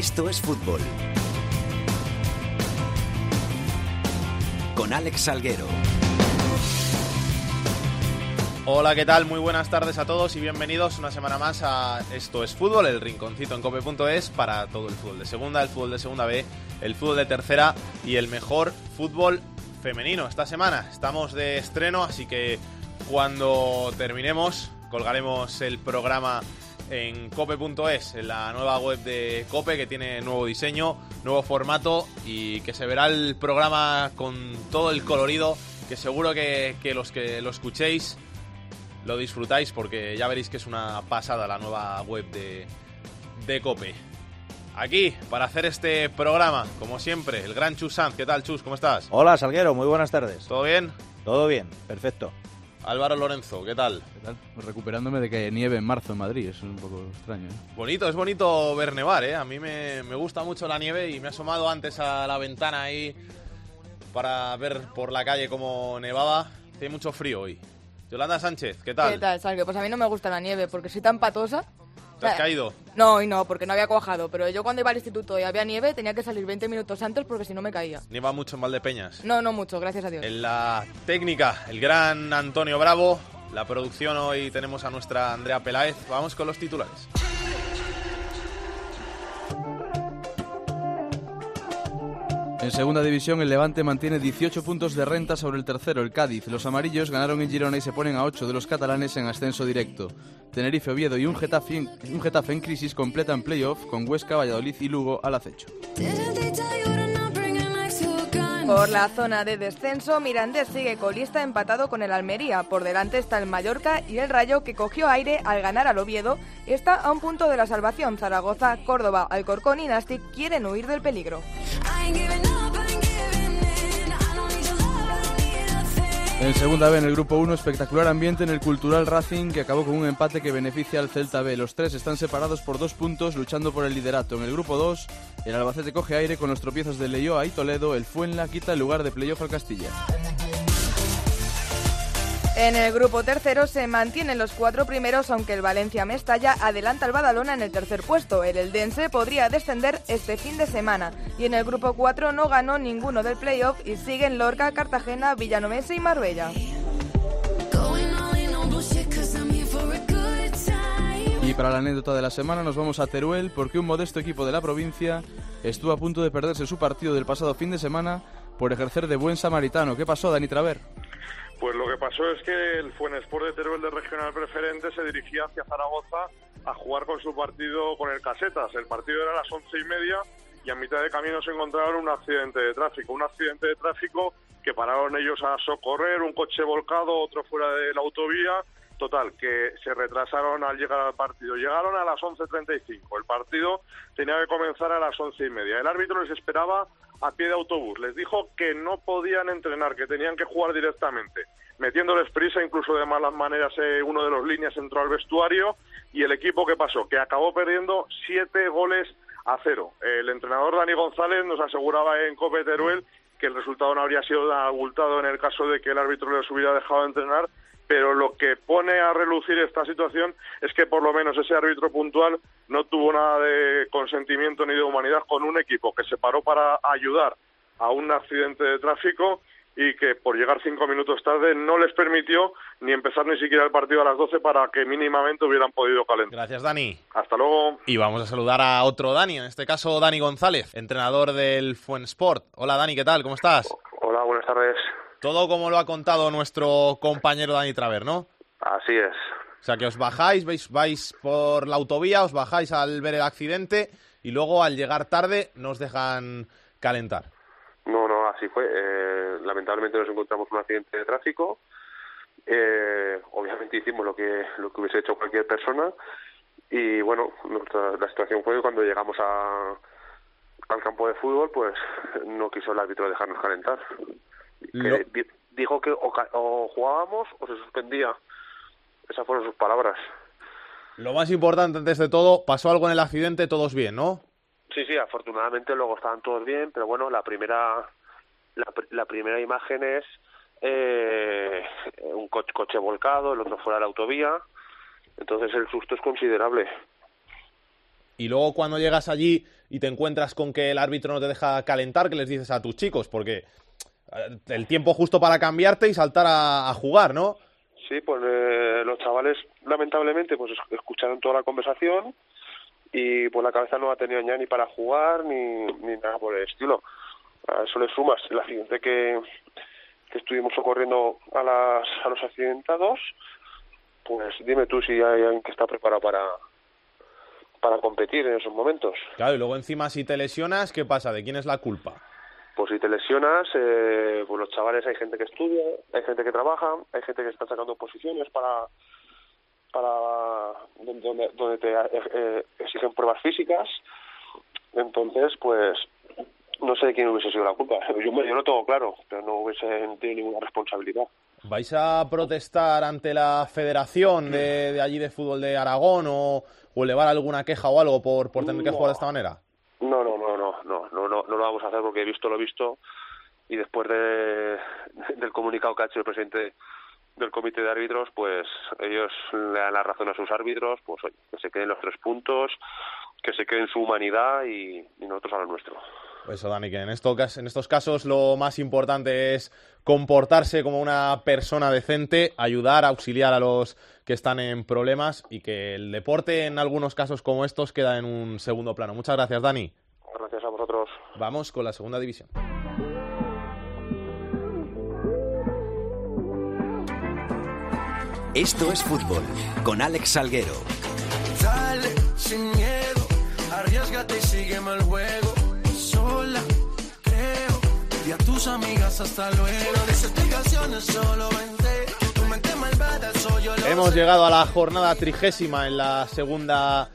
Esto es fútbol. Con Alex Salguero. Hola, ¿qué tal? Muy buenas tardes a todos y bienvenidos una semana más a Esto es Fútbol, el rinconcito en cope.es para todo el fútbol de segunda, el fútbol de segunda B, el fútbol de tercera y el mejor fútbol femenino. Esta semana estamos de estreno, así que cuando terminemos colgaremos el programa en cope.es, en la nueva web de Cope que tiene nuevo diseño, nuevo formato y que se verá el programa con todo el colorido que seguro que, que los que lo escuchéis lo disfrutáis porque ya veréis que es una pasada la nueva web de, de Cope. Aquí, para hacer este programa, como siempre, el gran Chus Sanz. ¿Qué tal, Chus? ¿Cómo estás? Hola, Salguero, muy buenas tardes. ¿Todo bien? Todo bien, perfecto. Álvaro Lorenzo, ¿qué tal? ¿Qué tal? Pues recuperándome de que nieve en marzo en Madrid, es un poco extraño. ¿eh? Bonito, es bonito ver nevar, ¿eh? A mí me, me gusta mucho la nieve y me he asomado antes a la ventana ahí para ver por la calle cómo nevaba. Hace mucho frío hoy. Yolanda Sánchez, ¿qué tal? ¿Qué tal, Salgue? Pues a mí no me gusta la nieve porque soy tan patosa. ¿Te has sea, caído? No, y no, porque no había cuajado. Pero yo cuando iba al instituto y había nieve tenía que salir 20 minutos antes porque si no me caía. Nieva mucho en Valdepeñas. No, no mucho, gracias a Dios. En la técnica, el gran Antonio Bravo. La producción hoy tenemos a nuestra Andrea Peláez. Vamos con los titulares. En segunda división, el Levante mantiene 18 puntos de renta sobre el tercero, el Cádiz. Los amarillos ganaron en Girona y se ponen a 8 de los catalanes en ascenso directo. Tenerife, Oviedo y un Getafe en, en crisis completan playoff con Huesca, Valladolid y Lugo al acecho. Por la zona de descenso, Mirandés sigue colista empatado con el Almería. Por delante está el Mallorca y el Rayo que cogió aire al ganar al Oviedo. Está a un punto de la salvación. Zaragoza, Córdoba, Alcorcón y Nastic quieren huir del peligro. En segunda B, en el grupo 1, espectacular ambiente en el Cultural Racing que acabó con un empate que beneficia al Celta B. Los tres están separados por dos puntos luchando por el liderato. En el grupo 2, el Albacete coge aire con los tropiezos de Leyoa y Toledo. El Fuenla quita el lugar de playoff al Castilla. En el grupo tercero se mantienen los cuatro primeros, aunque el Valencia Mestalla adelanta al Badalona en el tercer puesto. El Eldense podría descender este fin de semana. Y en el grupo 4 no ganó ninguno del playoff y siguen Lorca, Cartagena, Villanomese y Marbella. Y para la anécdota de la semana nos vamos a Teruel porque un modesto equipo de la provincia estuvo a punto de perderse su partido del pasado fin de semana por ejercer de buen samaritano. ¿Qué pasó, Dani Traver? Pues lo que pasó es que el Fuenesport de Teruel de Regional Preferente se dirigía hacia Zaragoza a jugar con su partido con el Casetas. El partido era a las once y media y a mitad de camino se encontraron un accidente de tráfico. Un accidente de tráfico que pararon ellos a socorrer, un coche volcado, otro fuera de la autovía. Total, que se retrasaron al llegar al partido. Llegaron a las 11.35. El partido tenía que comenzar a las once y media. El árbitro les esperaba a pie de autobús. Les dijo que no podían entrenar, que tenían que jugar directamente. Metiéndoles prisa, incluso de malas maneras, eh, uno de los líneas entró al vestuario y el equipo que pasó, que acabó perdiendo siete goles a cero. El entrenador Dani González nos aseguraba en Cope Teruel que el resultado no habría sido abultado en el caso de que el árbitro les hubiera dejado entrenar, pero lo que pone a relucir esta situación es que por lo menos ese árbitro puntual no tuvo nada de consentimiento ni de humanidad con un equipo que se paró para ayudar a un accidente de tráfico y que por llegar cinco minutos tarde no les permitió ni empezar ni siquiera el partido a las 12 para que mínimamente hubieran podido calentar. Gracias, Dani. Hasta luego. Y vamos a saludar a otro Dani, en este caso Dani González, entrenador del Fuensport. Hola, Dani, ¿qué tal? ¿Cómo estás? Hola, buenas tardes. Todo como lo ha contado nuestro compañero Dani Traver, ¿no? Así es. O sea, que os bajáis, vais, vais por la autovía, os bajáis al ver el accidente y luego al llegar tarde nos dejan calentar. No, no, así fue. Eh, lamentablemente nos encontramos un accidente de tráfico. Eh, obviamente hicimos lo que lo que hubiese hecho cualquier persona y bueno, nuestra, la situación fue que cuando llegamos a, al campo de fútbol, pues no quiso el árbitro dejarnos calentar. Lo- Que dijo que o, o jugábamos o se suspendía. Esas fueron sus palabras. Lo más importante antes de todo, pasó algo en el accidente, todos bien, ¿no? Sí, sí, afortunadamente luego estaban todos bien, pero bueno, la primera la, pr- la primera imagen es eh, un co- coche volcado, el otro fuera de la autovía, entonces el susto es considerable. y luego cuando llegas allí y te encuentras con que el árbitro no te deja calentar, ¿qué les dices a tus chicos? Porque el tiempo justo para cambiarte y saltar a, jugar, ¿no? Sí, pues eh, los chavales lamentablemente pues escucharon toda la conversación y pues la cabeza no ha tenido ya ni para jugar ni, ni nada por el estilo. A eso le sumas el accidente que, que estuvimos socorriendo a, las, a los accidentados, pues dime tú si hay alguien que está preparado para, para competir en esos momentos. Claro, y luego encima si te lesionas, ¿qué pasa? ¿De quién es la culpa? Pues si te lesionas, eh, pues los chavales hay gente que estudia, hay gente que trabaja, hay gente que está sacando posiciones para para donde, donde te eh, eh, exigen pruebas físicas. Entonces, pues no sé de quién hubiese sido la culpa. Yo, yo no tengo claro, pero no hubiese tenido ninguna responsabilidad. ¿Vais a protestar ante la Federación de, de allí de Fútbol de Aragón o, o, elevar alguna queja o algo por, por tener que jugar de esta manera? No, no, no, no, no, no, no, no lo vamos a hacer porque he visto lo visto y después de, del comunicado que ha hecho el presidente del comité de árbitros, pues ellos le dan la razón a sus árbitros, pues oye, que se queden los tres puntos, que se queden su humanidad y, nosotros a lo nuestro. Eso, Dani, que en, en estos casos lo más importante es comportarse como una persona decente, ayudar, auxiliar a los que están en problemas y que el deporte en algunos casos como estos queda en un segundo plano. Muchas gracias, Dani. Gracias vosotros. Vamos con la segunda división. Esto es fútbol con Alex Salguero. Dale, sin miedo, arriesgate y sígueme el juego. Sola, creo, y a tus amigas hasta luego. Desexplicaciones solo vente, tu mente malvada soy yo. Hemos llegado a la jornada trigésima en la segunda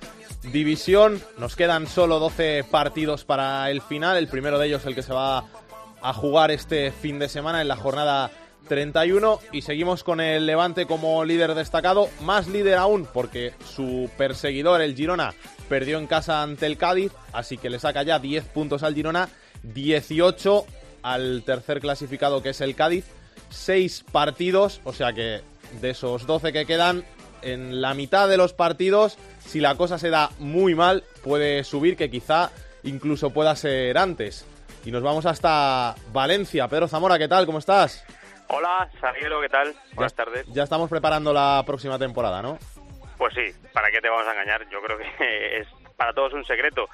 división. Nos quedan solo 12 partidos para el final. El primero de ellos, el que se va a jugar este fin de semana en la jornada 31 y seguimos con el Levante como líder destacado, más líder aún porque su perseguidor, el Girona, perdió en casa ante el Cádiz, así que le saca ya 10 puntos al Girona, 18 al tercer clasificado que es el Cádiz, 6 partidos, o sea que de esos 12 que quedan, en la mitad de los partidos, si la cosa se da muy mal, puede subir, que quizá incluso pueda ser antes. Y nos vamos hasta Valencia. Pedro Zamora, ¿qué tal? ¿Cómo estás? Hola, Salguero, ¿qué tal? Buenas tardes. Ya estamos preparando la próxima temporada, ¿no? Pues sí, ¿para qué te vamos a engañar? Yo creo que es para todos un secreto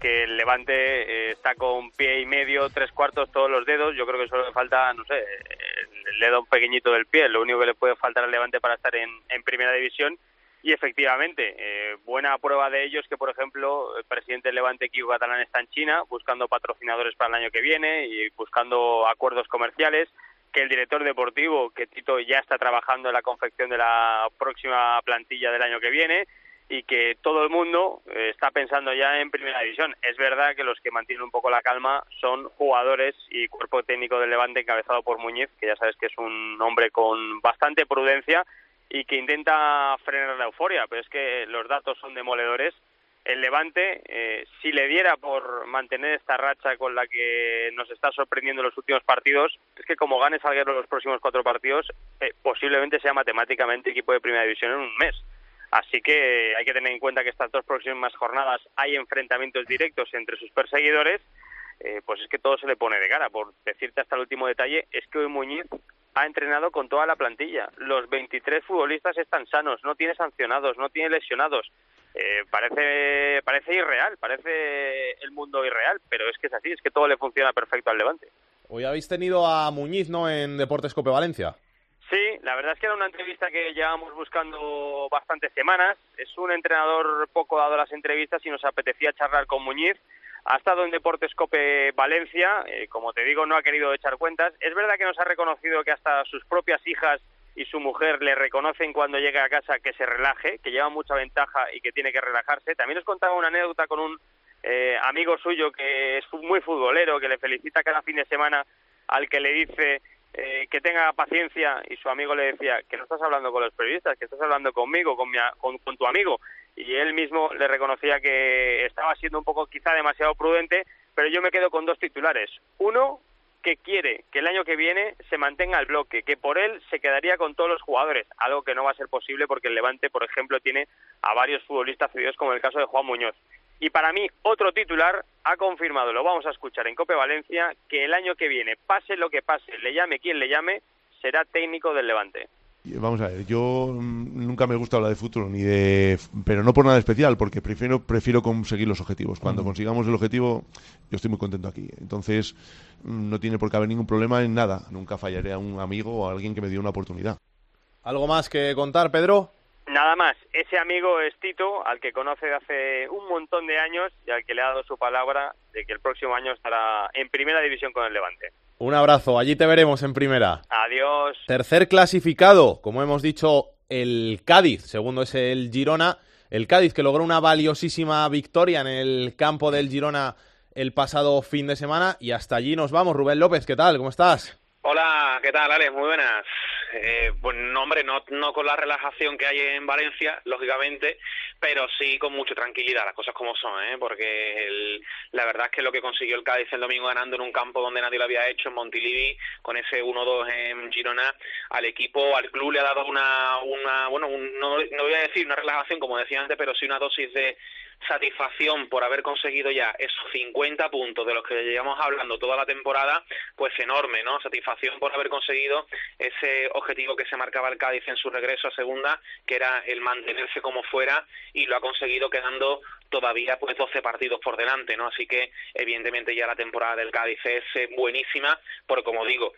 que el Levante eh, está con pie y medio, tres cuartos, todos los dedos. Yo creo que solo le falta, no sé, el dedo pequeñito del pie, lo único que le puede faltar al Levante para estar en, primera división. Y efectivamente, eh, buena prueba de ello es que, por ejemplo, el presidente del Levante, Kiko Catalán, está en China buscando patrocinadores para el año que viene y buscando acuerdos comerciales que el director deportivo, que Tito ya está trabajando en la confección de la próxima plantilla del año que viene y que todo el mundo eh, está pensando ya en primera división. Es verdad que los que mantienen un poco la calma son jugadores y cuerpo técnico del Levante encabezado por Muñiz, que ya sabes que es un hombre con bastante prudencia y que intenta frenar la euforia, pero es que los datos son demoledores el Levante, eh, si le diera por mantener esta racha con la que nos está sorprendiendo en los últimos partidos, es que como gane Salguero los próximos cuatro partidos, eh, posiblemente sea matemáticamente equipo de primera división en un mes. Así que hay que tener en cuenta que estas dos próximas jornadas hay enfrentamientos directos entre sus perseguidores, eh, pues es que todo se le pone de cara. Por decirte hasta el último detalle, es que hoy Muñiz ha entrenado con toda la plantilla. Los 23 futbolistas están sanos, no tiene sancionados, no tiene lesionados. Eh, parece, parece irreal, parece el mundo irreal, pero es que es así, es que todo le funciona perfecto al Levante. Hoy habéis tenido a Muñiz, ¿no?, en Deportes Cope Valencia. Sí, la verdad es que era una entrevista que llevábamos buscando bastantes semanas. Es un entrenador poco dado a las entrevistas y nos apetecía charlar con Muñiz. Ha estado en Deportes Cope Valencia, eh, como te digo, no ha querido echar cuentas. Es verdad que nos ha reconocido que hasta sus propias hijas y su mujer le reconocen cuando llega a casa que se relaje, que lleva mucha ventaja y que tiene que relajarse. También nos contaba una anécdota con un eh, amigo suyo que es muy futbolero, que le felicita cada fin de semana al que le dice eh, que tenga paciencia y su amigo le decía que no estás hablando con los periodistas, que estás hablando conmigo, con, mi, con, con tu amigo. Y él mismo le reconocía que estaba siendo un poco quizá demasiado prudente, pero yo me quedo con dos titulares. Uno, que quiere que el año que viene se mantenga el bloque, que por él se quedaría con todos los jugadores, algo que no va a ser posible porque el Levante, por ejemplo, tiene a varios futbolistas cedidos como el caso de Juan Muñoz. Y para mí, otro titular ha confirmado, lo vamos a escuchar en Cope Valencia, que el año que viene, pase lo que pase, le llame quien le llame, será técnico del Levante. Vamos a ver, yo mm, nunca me gusta hablar de futuro, ni de, pero no por nada especial, porque prefiero, prefiero conseguir los objetivos. Cuando consigamos el objetivo, yo estoy muy contento aquí. Entonces, mm, no tiene por qué haber ningún problema en nada. Nunca fallaré a un amigo o a alguien que me dio una oportunidad. ¿Algo más que contar, Pedro? Nada más, ese amigo es Tito, al que conoce de hace un montón de años y al que le ha dado su palabra de que el próximo año estará en primera división con el Levante. Un abrazo, allí te veremos en primera. Adiós. Tercer clasificado, como hemos dicho, el Cádiz, segundo es el Girona. El Cádiz que logró una valiosísima victoria en el campo del Girona el pasado fin de semana y hasta allí nos vamos. Rubén López, ¿qué tal? ¿Cómo estás? Hola, ¿qué tal, Alex? Muy buenas. Eh, pues no, hombre, no, no con la relajación que hay en Valencia, lógicamente, pero sí con mucha tranquilidad, las cosas como son, ¿eh? porque la verdad es que lo que consiguió el Cádiz el domingo ganando en un campo donde nadie lo había hecho, en Montilivi, con ese 1-2 en Girona, al equipo, al club le ha dado una, una bueno, no, no voy a decir una relajación como decía antes, pero sí una dosis de satisfacción por haber conseguido ya esos 50 puntos de los que llevamos hablando toda la temporada, pues enorme, ¿no? Satisfacción por haber conseguido ese objetivo que se marcaba el Cádiz en su regreso a segunda, que era el mantenerse como fuera y lo ha conseguido quedando todavía pues 12 partidos por delante, ¿no? Así que evidentemente ya la temporada del Cádiz es eh, buenísima, porque como digo,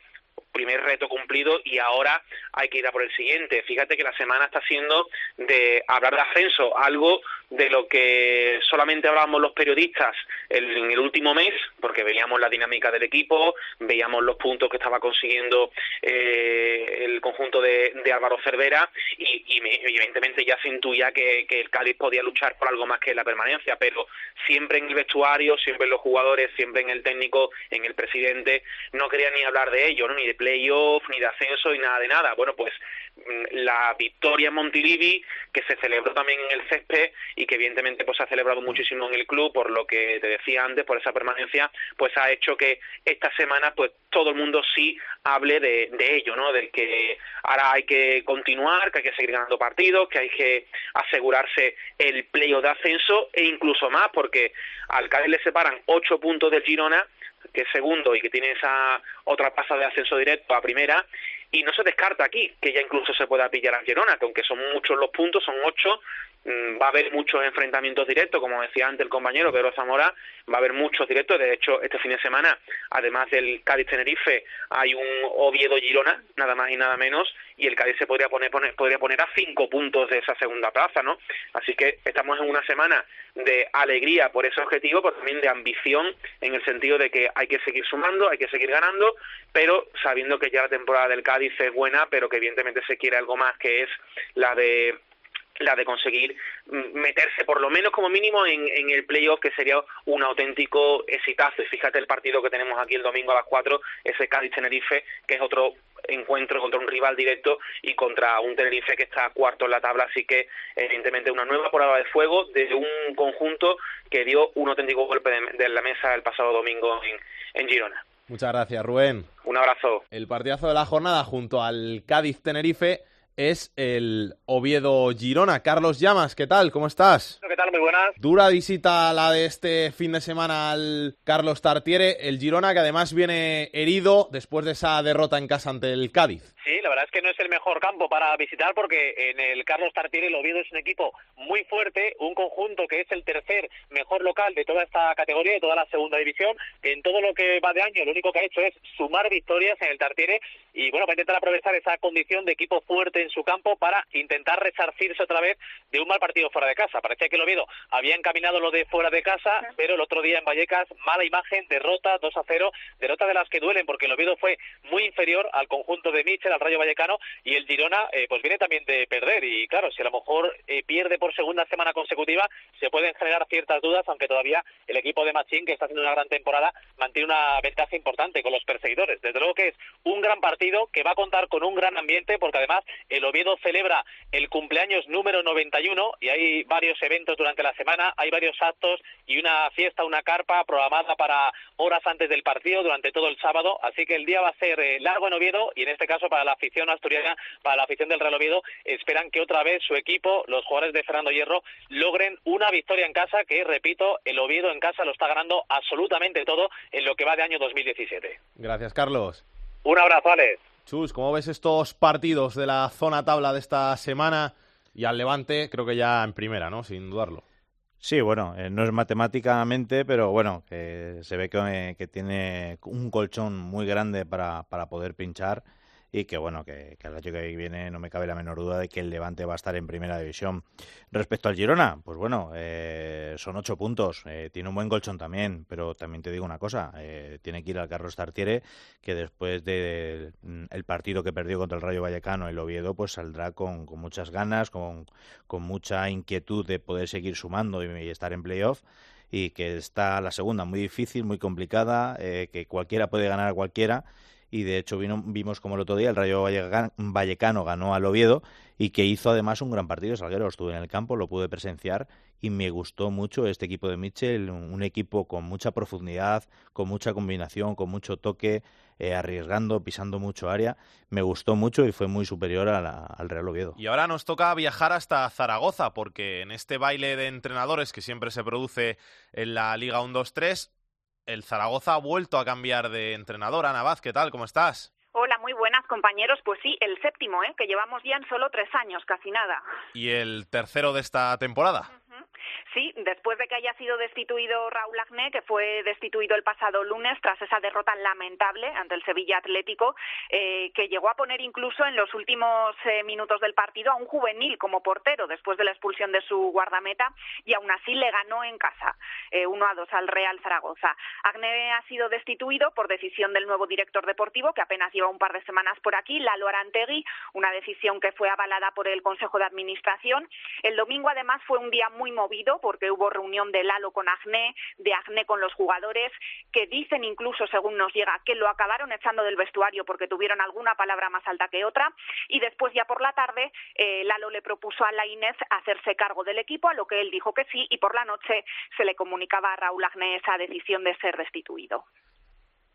primer reto cumplido y ahora hay que ir a por el siguiente. Fíjate que la semana está siendo de hablar de ascenso, algo de lo que solamente hablábamos los periodistas en el último mes, porque veíamos la dinámica del equipo, veíamos los puntos que estaba consiguiendo eh, el conjunto de, Álvaro Cervera y, evidentemente ya se intuía que, el Cádiz podía luchar por algo más que la permanencia, pero siempre en el vestuario, siempre en los jugadores, siempre en el técnico, en el presidente, no quería ni hablar de ello, ni de playoff, ni de ascenso, y nada de nada. Bueno, pues mm, la victoria en Montilivi, que se celebró también en el césped y que evidentemente pues se ha celebrado muchísimo en el club, por lo que te decía antes, por esa permanencia, pues ha hecho que esta semana pues todo el mundo sí hable de, de ello, ¿no? Del que ahora hay que continuar, que hay que seguir ganando partidos, que hay que asegurarse el playoff de ascenso e incluso más, porque al Cádiz le separan ocho puntos del Girona que es segundo y que tiene esa otra pasa de ascenso directo a primera, y no se descarta aquí que ya incluso se pueda pillar a Girona, que aunque son muchos los puntos, son ocho, va a haber muchos enfrentamientos directos, como decía antes el compañero Pedro Zamora, va a haber muchos directos, de hecho este fin de semana, además del Cádiz-Tenerife, hay un Oviedo-Girona, nada más y nada menos, y el Cádiz se podría poner, podría poner a cinco puntos de esa segunda plaza, ¿no? Así que estamos en una semana de alegría por ese objetivo, pero también de ambición en el sentido de que hay que seguir sumando, hay que seguir ganando, pero sabiendo que ya la temporada del Cádiz es buena, pero que evidentemente se quiere algo más, que es la de la de conseguir mm, meterse por lo menos como mínimo en, en el playoff que sería un auténtico exitazo y fíjate el partido que tenemos aquí el domingo a las 4 ese Cádiz Tenerife que es otro encuentro contra un rival directo y contra un Tenerife que está cuarto en la tabla, así que evidentemente una nueva prueba de fuego de un conjunto que dio un auténtico golpe de, la mesa el pasado domingo en, en Girona. Muchas gracias, Rubén. Un abrazo. El partidazo de la jornada junto al Cádiz Tenerife es el Oviedo Girona. Carlos Llamas, ¿qué tal? ¿Cómo estás? ¿Qué tal? Muy buenas. Dura visita la de este fin de semana al Carlos Tartiere, el Girona que además viene herido después de esa derrota en casa ante el Cádiz. Sí, la verdad es que no es el mejor campo para visitar porque en el Carlos Tartiere el Oviedo es un equipo muy fuerte, un conjunto que es el tercer mejor local de toda esta categoría, de toda la segunda división, que en todo lo que va de año lo único que ha hecho es sumar victorias en el Tartiere y bueno, va a intentar aprovechar esa condición de equipo fuerte en su campo para intentar resarcirse otra vez de un mal partido fuera de casa. Parecía que el Oviedo había encaminado lo de fuera de casa, pero el otro día en Vallecas, mala imagen, derrota 2 a 0, derrota de las que duelen porque el Oviedo fue muy inferior al conjunto de Michel, al Rayo Vallecano, y el Girona eh, pues viene también de perder. Y claro, si a lo mejor eh, pierde por segunda semana consecutiva, se pueden generar ciertas dudas, aunque todavía el equipo de Machín, que está haciendo una gran temporada, mantiene una ventaja importante con los perseguidores. Desde luego que es un gran partido que va a contar con un gran ambiente, porque además el Oviedo celebra el cumpleaños número 91 y hay varios eventos durante la semana, hay varios actos y una fiesta, una carpa programada para horas antes del partido durante todo el sábado, así que el día va a ser eh, largo en Oviedo y en este caso para la afición asturiana, para la afición del Real Oviedo, esperan que otra vez su equipo, los jugadores de Fernando Hierro, logren una victoria en casa que, repito, el Oviedo en casa lo está ganando absolutamente todo en lo que va de año 2017. Gracias, Carlos. Un abrazo, Alex. Chus, ¿cómo ves estos partidos de la zona tabla de esta semana? Y al Levante, creo que ya en primera, ¿no? Sin dudarlo. Sí, bueno, eh, no es matemáticamente, pero bueno, se ve que, que, tiene un colchón muy grande para, para poder pinchar y que bueno, que, que, el año que viene no me cabe la menor duda de que el Levante va a estar en primera división. Respecto al Girona, pues bueno, eh, son ocho puntos, eh, tiene un buen colchón también, pero también te digo una cosa, eh, tiene que ir al Carlos Tartiere, que después del el partido que perdió contra el Rayo Vallecano, el Oviedo, pues saldrá con, muchas ganas, con, con mucha inquietud de poder seguir sumando y, y estar en playoff y que está la segunda muy difícil, muy complicada, que cualquiera puede ganar a cualquiera y de hecho vino, vimos como el otro día el Rayo Vallecano ganó al Oviedo y que hizo además un gran partido. Salguero estuve en el campo, lo pude presenciar y me gustó mucho este equipo de Mitchell, un, equipo con mucha profundidad, con mucha combinación, con mucho toque, eh, arriesgando, pisando mucho área. Me gustó mucho y fue muy superior al Real Oviedo. Y ahora nos toca viajar hasta Zaragoza porque en este baile de entrenadores que siempre se produce en la Liga 1-2-3 el Zaragoza ha vuelto a cambiar de entrenador. Ana Vaz, ¿qué tal? ¿Cómo estás? Hola, muy buenas compañeros. Pues sí, el séptimo, ¿eh? que llevamos ya en solo tres años, casi nada. ¿Y el tercero de esta temporada? Sí, después de que haya sido destituido Raúl Agné, que fue destituido el pasado lunes tras esa derrota lamentable ante el Sevilla Atlético, eh, que llegó a poner incluso en los últimos eh, minutos del partido a un juvenil como portero después de la expulsión de su guardameta y aún así le ganó en casa eh, 1 a 2 al Real Zaragoza. Agné ha sido destituido por decisión del nuevo director deportivo que apenas lleva un par de semanas por aquí, Lalo Arantegui, una decisión que fue avalada por el Consejo de Administración. El domingo además fue un día muy movido porque hubo reunión de Lalo con Agné, de Agné con los jugadores, que dicen incluso, según nos llega, que lo acabaron echando del vestuario porque tuvieron alguna palabra más alta que otra. Y después, ya por la tarde, eh, Lalo le propuso a la Inés hacerse cargo del equipo, a lo que él dijo que sí, y por la noche se le comunicaba a Raúl Agné esa decisión de ser destituido.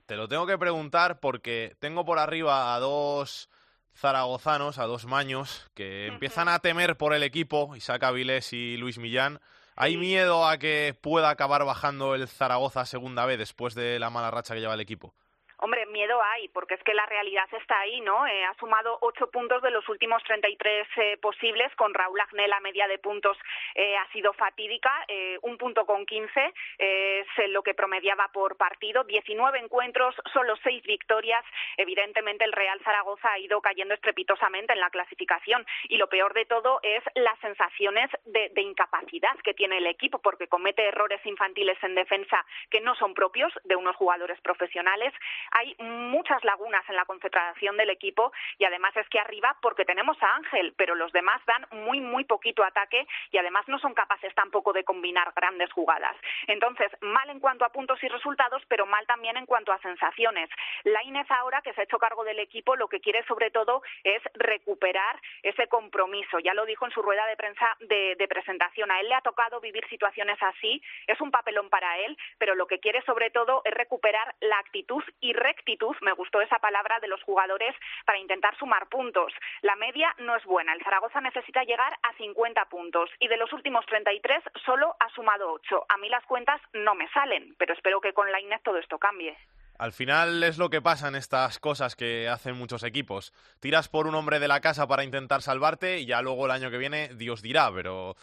Te lo tengo que preguntar porque tengo por arriba a dos zaragozanos, a dos maños, que empiezan a temer por el equipo, Isaac Avilés y Luis Millán. ¿Hay miedo a que pueda acabar bajando el Zaragoza segunda vez después de la mala racha que lleva el equipo? Hombre, miedo hay, porque es que la realidad está ahí, ¿no? Eh, ha sumado ocho puntos de los últimos 33 eh, posibles. Con Raúl Agné la media de puntos eh, ha sido fatídica. Eh, un punto con 15 es lo que promediaba por partido. 19 encuentros, solo seis victorias. Evidentemente el Real Zaragoza ha ido cayendo estrepitosamente en la clasificación. Y lo peor de todo es las sensaciones de, de incapacidad que tiene el equipo, porque comete errores infantiles en defensa que no son propios de unos jugadores profesionales hay muchas lagunas en la concentración del equipo y además es que arriba porque tenemos a Ángel, pero los demás dan muy, muy poquito ataque y además no son capaces tampoco de combinar grandes jugadas. Entonces, mal en cuanto a puntos y resultados, pero mal también en cuanto a sensaciones. La Inés ahora, que se ha hecho cargo del equipo, lo que quiere sobre todo es recuperar ese compromiso. Ya lo dijo en su rueda de prensa de, de presentación. A él le ha tocado vivir situaciones así, es un papelón para él, pero lo que quiere sobre todo es recuperar la actitud y rectitud, me gustó esa palabra, de los jugadores para intentar sumar puntos. La media no es buena. El Zaragoza necesita llegar a 50 puntos y de los últimos 33 solo ha sumado 8. A mí las cuentas no me salen, pero espero que con la INEF todo esto cambie. Al final es lo que pasa en estas cosas que hacen muchos equipos. Tiras por un hombre de la casa para intentar salvarte y ya luego el año que viene Dios dirá, pero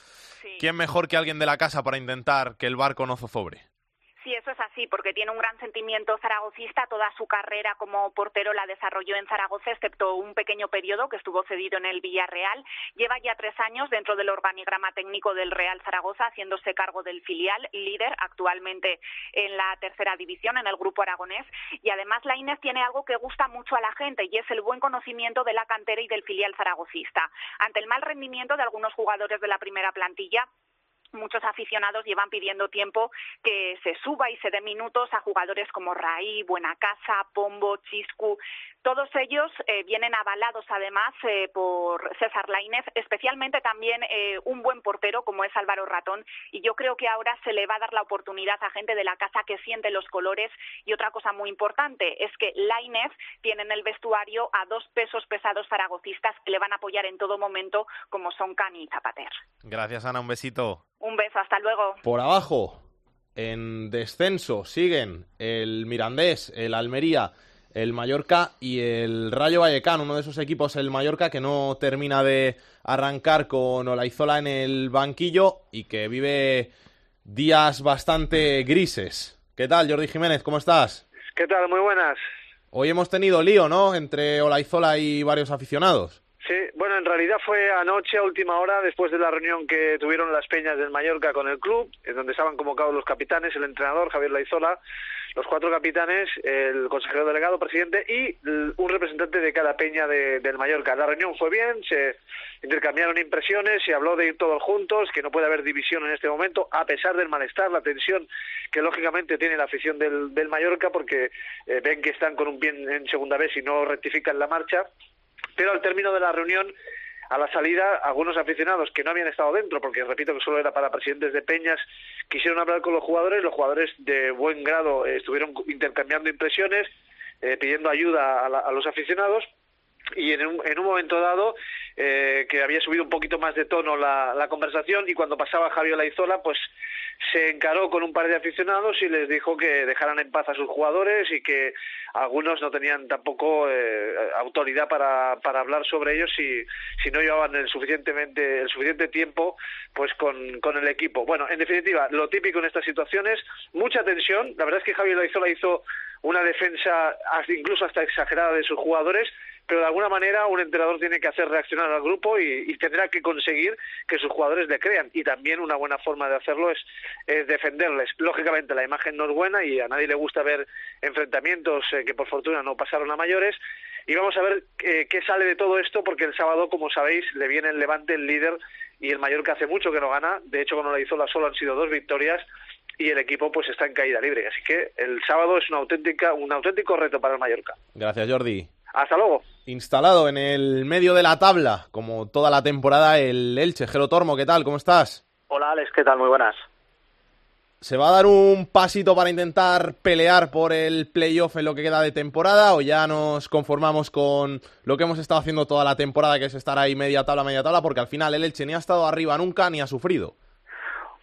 ¿quién mejor que alguien de la casa para intentar que el barco no zozobre? Eso es así, porque tiene un gran sentimiento zaragocista. Toda su carrera como portero la desarrolló en Zaragoza, excepto un pequeño periodo que estuvo cedido en el Villarreal. Lleva ya tres años dentro del organigrama técnico del Real Zaragoza, haciéndose cargo del filial, líder actualmente en la tercera división, en el grupo aragonés. Y además la Inés tiene algo que gusta mucho a la gente y es el buen conocimiento de la cantera y del filial zaragocista. Ante el mal rendimiento de algunos jugadores de la primera plantilla, muchos aficionados llevan pidiendo tiempo que se suba y se dé minutos a jugadores como Raí, Buenacasa, Pombo, Chiscu. Todos ellos eh, vienen avalados además eh, por César Lainez, especialmente también eh, un buen portero como es Álvaro Ratón. Y yo creo que ahora se le va a dar la oportunidad a gente de la casa que siente los colores. Y otra cosa muy importante es que Lainez tiene en el vestuario a dos pesos pesados zaragocistas que le van a apoyar en todo momento, como son Cani y Zapater. Gracias, Ana. Un besito. Un beso, hasta luego. Por abajo, en descenso, siguen el Mirandés, el Almería, el Mallorca y el Rayo Vallecano, uno de esos equipos, el Mallorca, que no termina de arrancar con Olaizola en el banquillo y que vive días bastante grises. ¿Qué tal, Jordi Jiménez? ¿Cómo estás? ¿Qué tal? Muy buenas. Hoy hemos tenido lío, ¿no? Entre Olaizola y varios aficionados. Sí, bueno, en realidad fue anoche a última hora, después de la reunión que tuvieron las peñas del Mallorca con el club, en donde estaban convocados los capitanes, el entrenador Javier Laizola, los cuatro capitanes, el consejero delegado, presidente y un representante de cada peña del Mallorca. La reunión fue bien, se intercambiaron impresiones, se habló de ir todos juntos, que no puede haber división en este momento, a pesar del malestar, la tensión que lógicamente tiene la afición del, del Mallorca, porque eh, ven que están con un pie en segunda vez y no rectifican la marcha pero al término de la reunión, a la salida, algunos aficionados que no habían estado dentro, porque repito que solo era para presidentes de peñas, quisieron hablar con los jugadores, los jugadores de buen grado eh, estuvieron intercambiando impresiones, eh, pidiendo ayuda a, los aficionados, y en un, en un momento dado eh, que había subido un poquito más de tono la, la conversación y cuando pasaba Javier Laizola pues se encaró con un par de aficionados y les dijo que dejaran en paz a sus jugadores y que algunos no tenían tampoco eh, autoridad para, para hablar sobre ellos si, si no llevaban el suficientemente el suficiente tiempo pues con, con el equipo. Bueno, en definitiva, lo típico en estas situaciones, mucha tensión. La verdad es que Javier Laizola hizo una defensa incluso hasta exagerada de sus jugadores pero de alguna manera un entrenador tiene que hacer reaccionar al grupo y, tendrá que conseguir que sus jugadores le crean. Y también una buena forma de hacerlo es, defenderles. Lógicamente la imagen no es buena y a nadie le gusta ver enfrentamientos eh, que por fortuna no pasaron a mayores. Y vamos a ver eh, qué sale de todo esto, porque el sábado, como sabéis, le viene el Levante, el líder, y el Mallorca hace mucho que no gana. De hecho, con la hizo solo han sido dos victorias y el equipo pues está en caída libre. Así que el sábado es una auténtica, un auténtico reto para el Mallorca. Gracias, Jordi. Hasta luego. Instalado en el medio de la tabla, como toda la temporada, el Elche. Gelo Tormo, ¿qué tal? ¿Cómo estás? Hola, Alex, ¿qué tal? Muy buenas. ¿Se va a dar un pasito para intentar pelear por el playoff en lo que queda de temporada o ya nos conformamos con lo que hemos estado haciendo toda la temporada, que es estar ahí media tabla, media tabla? Porque al final el Elche ni ha estado arriba nunca ni ha sufrido.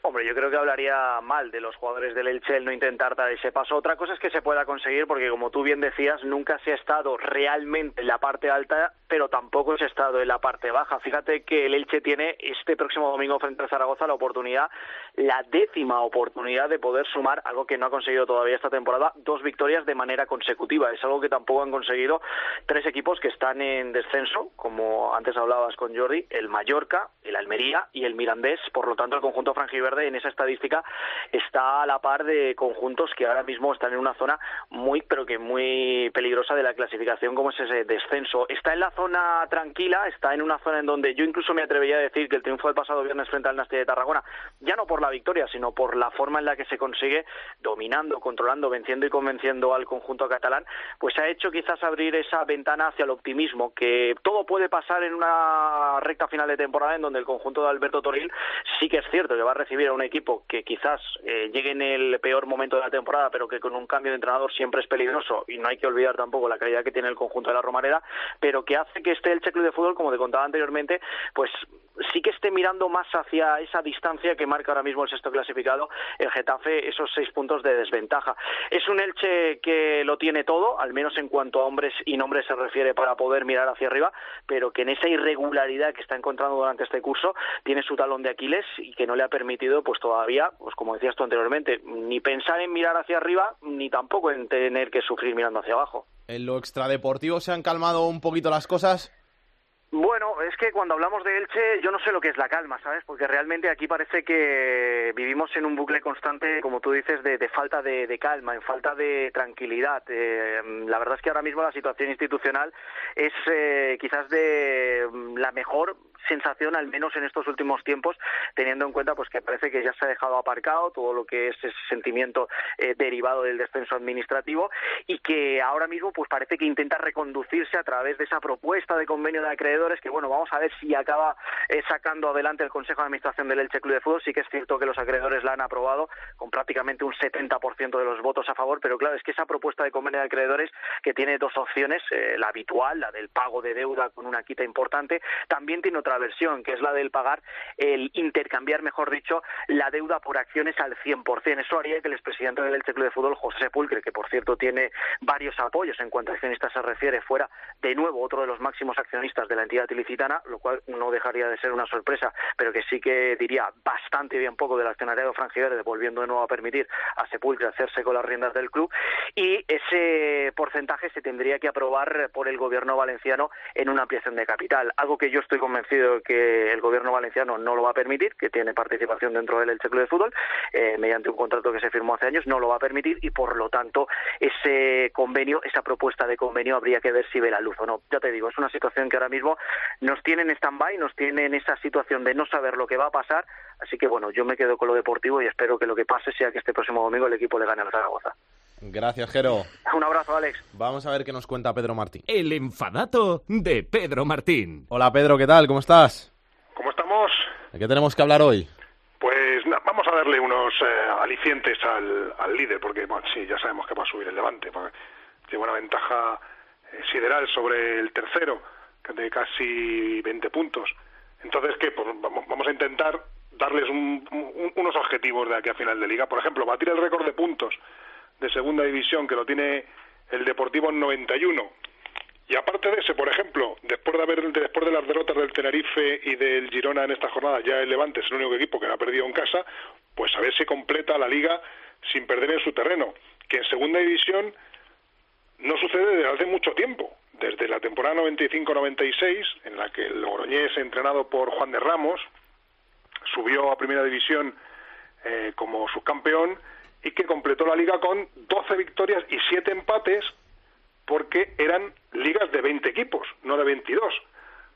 Hombre, yo creo que hablaría mal de los jugadores del Elche el no intentar dar ese paso. Otra cosa es que se pueda conseguir porque, como tú bien decías, nunca se ha estado realmente en la parte alta, pero tampoco ha estado en la parte baja. Fíjate que el Elche tiene este próximo domingo frente a Zaragoza la oportunidad, la décima oportunidad de poder sumar algo que no ha conseguido todavía esta temporada, dos victorias de manera consecutiva. Es algo que tampoco han conseguido tres equipos que están en descenso, como antes hablabas con Jordi, el Mallorca, el Almería y el Mirandés. Por lo tanto, el conjunto franjiverde en esa estadística está a la par de conjuntos que ahora mismo están en una zona muy, pero que muy peligrosa de la clasificación, como es ese descenso. Está en la zona tranquila, está en una zona en donde yo incluso me atrevería a decir que el triunfo del pasado viernes frente al Nastia de Tarragona, ya no por la victoria, sino por la forma en la que se consigue dominando, controlando, venciendo y convenciendo al conjunto catalán, pues ha hecho quizás abrir esa ventana hacia el optimismo, que todo puede pasar en una recta final de temporada en donde el conjunto de Alberto Toril sí que es cierto que va a recibir un equipo que quizás eh, llegue en el peor momento de la temporada, pero que con un cambio de entrenador siempre es peligroso y no hay que olvidar tampoco la calidad que tiene el conjunto de la Romareda, pero que hace que esté el Club de Fútbol, como te contaba anteriormente, pues sí que esté mirando más hacia esa distancia que marca ahora mismo el sexto clasificado, el Getafe, esos seis puntos de desventaja. Es un Elche que lo tiene todo, al menos en cuanto a hombres y nombres se refiere para poder mirar hacia arriba, pero que en esa irregularidad que está encontrando durante este curso tiene su talón de Aquiles y que no le ha permitido pues todavía, pues como decías tú anteriormente, ni pensar en mirar hacia arriba, ni tampoco en tener que sufrir mirando hacia abajo. En lo extradeportivo se han calmado un poquito las cosas. Bueno, es que cuando hablamos de Elche, yo no sé lo que es la calma, ¿sabes? Porque realmente aquí parece que vivimos en un bucle constante, como tú dices, de, falta de, calma, en falta de tranquilidad. Eh, la verdad es que ahora mismo la situación institucional es eh, quizás de la mejor sensación, al menos en estos últimos tiempos, teniendo en cuenta pues que parece que ya se ha dejado aparcado todo lo que es ese sentimiento eh, derivado del descenso administrativo y que ahora mismo pues parece que intenta reconducirse a través de esa propuesta de convenio de acreedores que bueno, vamos a ver si acaba eh, sacando adelante el Consejo de Administración del Elche Club de Fútbol. Sí que es cierto que los acreedores la han aprobado con prácticamente un 70% de los votos a favor, pero claro, es que esa propuesta de convenio de acreedores que tiene dos opciones, eh, la habitual, la del pago de deuda con una quita importante, también tiene otra versión, que es la del pagar, el intercambiar, mejor dicho, la deuda por acciones al 100%. Eso haría que el expresidente del Elche de Fútbol, José Sepulcre, que por cierto tiene varios apoyos en cuanto a accionistas se refiere, fuera de nuevo otro de los máximos accionistas de la entidad ilicitana, lo cual no dejaría de ser una sorpresa, pero que sí que diría bastante bien poco del accionariado franjiverde, volviendo de nuevo a permitir a Sepulcre hacerse con las riendas del club, y ese porcentaje se tendría que aprobar por el gobierno valenciano en una ampliación de capital, algo que yo estoy convencido que el gobierno valenciano no lo va a permitir, que tiene participación dentro del Elche de Fútbol, eh, mediante un contrato que se firmó hace años, no lo va a permitir y por lo tanto ese convenio, esa propuesta de convenio habría que ver si ve la luz o no. Ya te digo, es una situación que ahora mismo nos tiene en stand-by, nos tiene en esa situación de no saber lo que va a pasar, así que bueno, yo me quedo con lo deportivo y espero que lo que pase sea que este próximo domingo el equipo le gane al Zaragoza. Gracias, Jero. Un abrazo, Alex. Vamos a ver qué nos cuenta Pedro Martín. El enfadato de Pedro Martín. Hola, Pedro, ¿qué tal? ¿Cómo estás? ¿Cómo estamos? ¿De qué tenemos que hablar hoy? Pues na, vamos a darle unos eh, alicientes al, al, líder, porque bueno, sí, ya sabemos que va a subir el Levante. Lleva una ventaja eh, sideral sobre el tercero, de casi 20 puntos. Entonces, ¿qué? Pues vamos, vamos a intentar darles un, un, unos objetivos de aquí a final de liga. Por ejemplo, batir el récord de puntos de segunda división que lo tiene el Deportivo en 91. Y aparte de ese, por ejemplo, después de haber después de las derrotas del Tenerife y del Girona en esta jornada, ya el Levante es el único equipo que no ha perdido en casa, pues a ver si completa la liga sin perder en su terreno, que en segunda división no sucede desde hace mucho tiempo, desde la temporada 95-96, en la que el Logroñés, entrenado por Juan de Ramos, subió a primera división eh, como subcampeón y que completó la liga con 12 victorias y 7 empates porque eran ligas de 20 equipos, no de 22.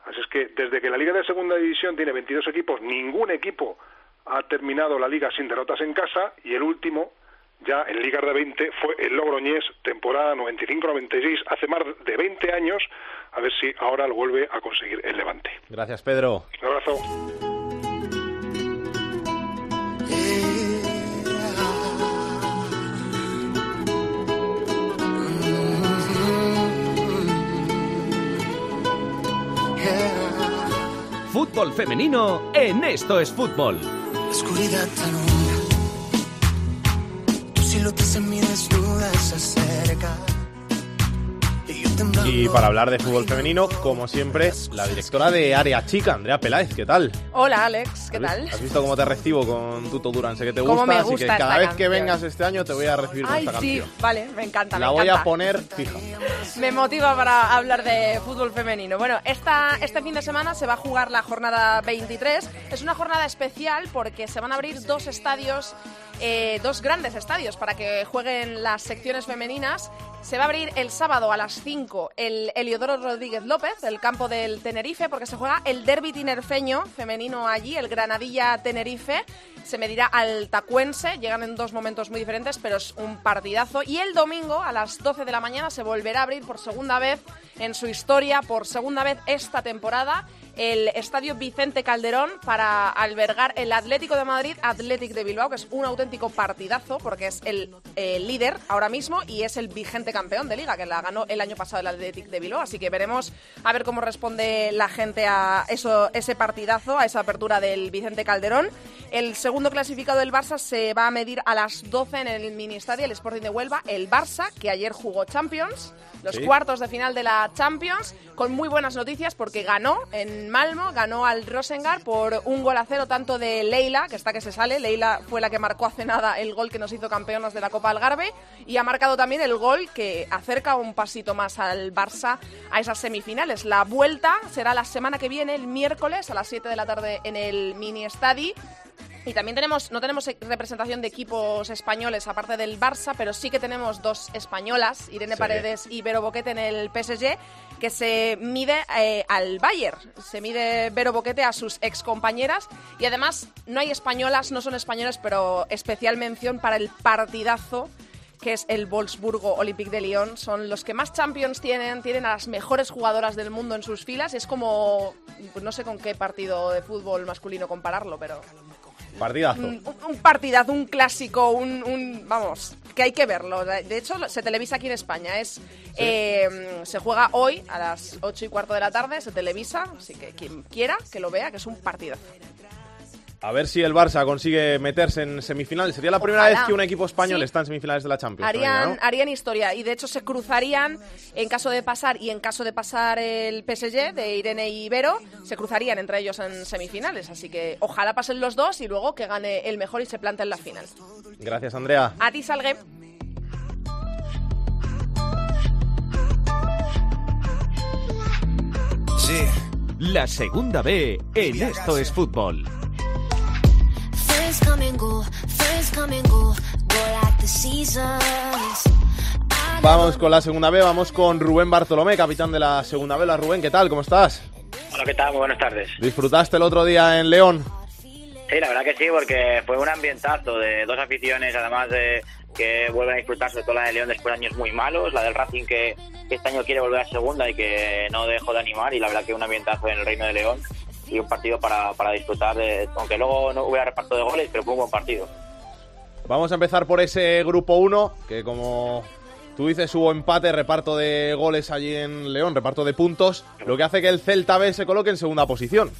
Así es que desde que la liga de segunda división tiene 22 equipos, ningún equipo ha terminado la liga sin derrotas en casa y el último ya en ligas de 20 fue el Logroñés temporada 95-96 hace más de 20 años a ver si ahora lo vuelve a conseguir el Levante. Gracias Pedro. Un abrazo. Fútbol femenino en Esto es Fútbol. Y para hablar de fútbol femenino, como siempre, la directora de Área Chica, Andrea Peláez, ¿qué tal? Hola Alex, ¿qué tal? ¿Has visto cómo te recibo con Tuto Durán? Sé que te gusta, así que cada vez que vengas este año te voy a recibir con Ay, esta sí, canción. vale, me encanta, La me voy a poner fija. Me motiva para hablar de fútbol femenino. Bueno, esta, este fin de semana se va a jugar la jornada 23. Es una jornada especial porque se van a abrir dos estadios, eh, dos grandes estadios para que jueguen las secciones femeninas. Se va a abrir el sábado a las 5 el Eliodoro Rodríguez López, el campo del Tenerife, porque se juega el derby tinerfeño femenino allí, el Granadilla-Tenerife. Se medirá al Tacuense, llegan en dos momentos muy diferentes, pero es un partidazo. Y el domingo a las 12 de la mañana se volverá a abrir por segunda vez en su historia, por segunda vez esta temporada, el Estadio Vicente Calderón para albergar el Atlético de Madrid, Athletic de Bilbao, que es un auténtico partidazo porque es el eh, líder ahora mismo y es el vigente campeón de liga, que la ganó el año pasado el Athletic de Bilbao. Así que veremos a ver cómo responde la gente a eso, ese partidazo, a esa apertura del Vicente Calderón. El segundo clasificado del Barça se va a medir a las 12 en el mini estadio, el Sporting de Huelva, el Barça, que ayer jugó Champions, los Sí. cuartos de final de la Champions, con muy buenas noticias porque ganó en Malmo, ganó al Rosengar por un gol a cero, tanto de Leila, que está que se sale, Leila fue la que marcó hace nada el gol que nos hizo campeonas de la Copa Algarve, y ha marcado también el gol que acerca un pasito más al Barça a esas semifinales. La vuelta será la semana que viene, el miércoles, a las 7 de la tarde en el mini estadio. Y también tenemos, no tenemos representación de equipos españoles aparte del Barça, pero sí que tenemos dos españolas, Irene Sí. Paredes y Vero Boquete en el PSG, que se mide eh, al Bayern. Se mide Vero Boquete a sus excompañeras y además no hay españolas, no son españolas, pero especial mención para el partidazo que es el Wolfsburgo Olympique de Lyon. Son los que más Champions tienen, tienen a las mejores jugadoras del mundo en sus filas. Es como, pues no sé con qué partido de fútbol masculino compararlo, pero Partidazo. un, un partidazo, un clásico, un, un- vamos, que hay que verlo. De hecho, se televisa aquí en España. Es eh, se juega hoy a las 8 y cuarto de la tarde, se televisa, así que quien quiera que lo vea, que es un partidazo. A ver si el Barça consigue meterse en semifinales. Sería la primera Ojalá. vez que un equipo español Sí. está en semifinales de la Champions. Harían, todavía, ¿no? harían historia y de hecho se cruzarían en caso de pasar y en caso de pasar el PSG de Irene y Ibero, se cruzarían entre ellos en semifinales. Así que ojalá pasen los dos y luego que gane el mejor y se plante en la final. Gracias, Andrea. A ti, Salgue. Sí. La segunda B en Esto es Fútbol. First come and go, first come and go, go like the seasons. Vamos con la segunda B, vamos con Rubén Bartolomé, capitán de la segunda B. Hola, Rubén, ¿qué tal? ¿Cómo estás? Hola, ¿qué tal? Muy buenas tardes. ¿Disfrutaste el otro día en León? Sí, la verdad que sí, porque fue un ambientazo de dos aficiones, además de que vuelven a disfrutar, sobre todo la de León después de años muy malos, la del Racing que, que este año quiere volver a segunda y que no dejó de animar, y la verdad que un ambientazo en el Reino de León y un partido para, para disfrutar, de, aunque luego no hubiera reparto de goles, pero fue un buen partido. Vamos a empezar por ese grupo 1, que como tú dices hubo empate, reparto de goles allí en León, reparto de puntos, lo que hace que el Celta B se coloque en segunda posición.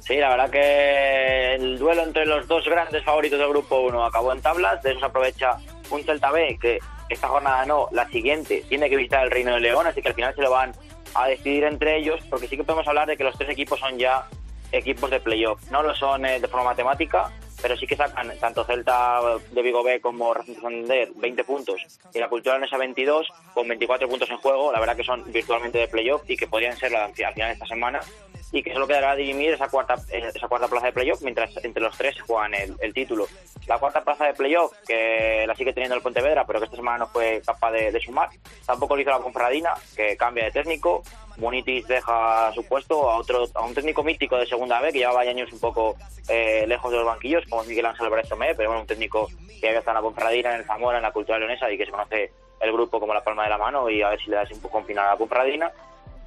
Sí, la verdad que el duelo entre los dos grandes favoritos del grupo 1 acabó en tablas, de eso se aprovecha un Celta B que esta jornada no, la siguiente tiene que visitar el Reino de León, así que al final se lo van a decidir entre ellos, porque sí que podemos hablar de que los tres equipos son ya equipos de playoff. No lo son eh, de forma matemática, pero sí que sacan tanto Celta de Vigo B como Racing de Santander 20 puntos y la Cultura Leonesa 22 con 24 puntos en juego. La verdad que son virtualmente de playoff y que podrían ser al final de esta semana y que solo quedará dirimir esa cuarta eh, esa cuarta plaza de playoff mientras entre los tres se juegan el, el título. La cuarta plaza de playoff que la sigue teniendo el Pontevedra pero que esta semana no fue capaz de, de sumar. Tampoco lo hizo la Ponferradina que cambia de técnico. Munitis deja su puesto a otro a un técnico mítico de segunda B que llevaba años un poco eh, lejos de los banquillos como Miguel Ángel Álvarez Tomé, pero bueno, un técnico que había estado en la Ponferradina, en el Zamora, en la Cultura Leonesa y que se conoce el grupo como la palma de la mano y a ver si le das un poco final a la Ponferradina.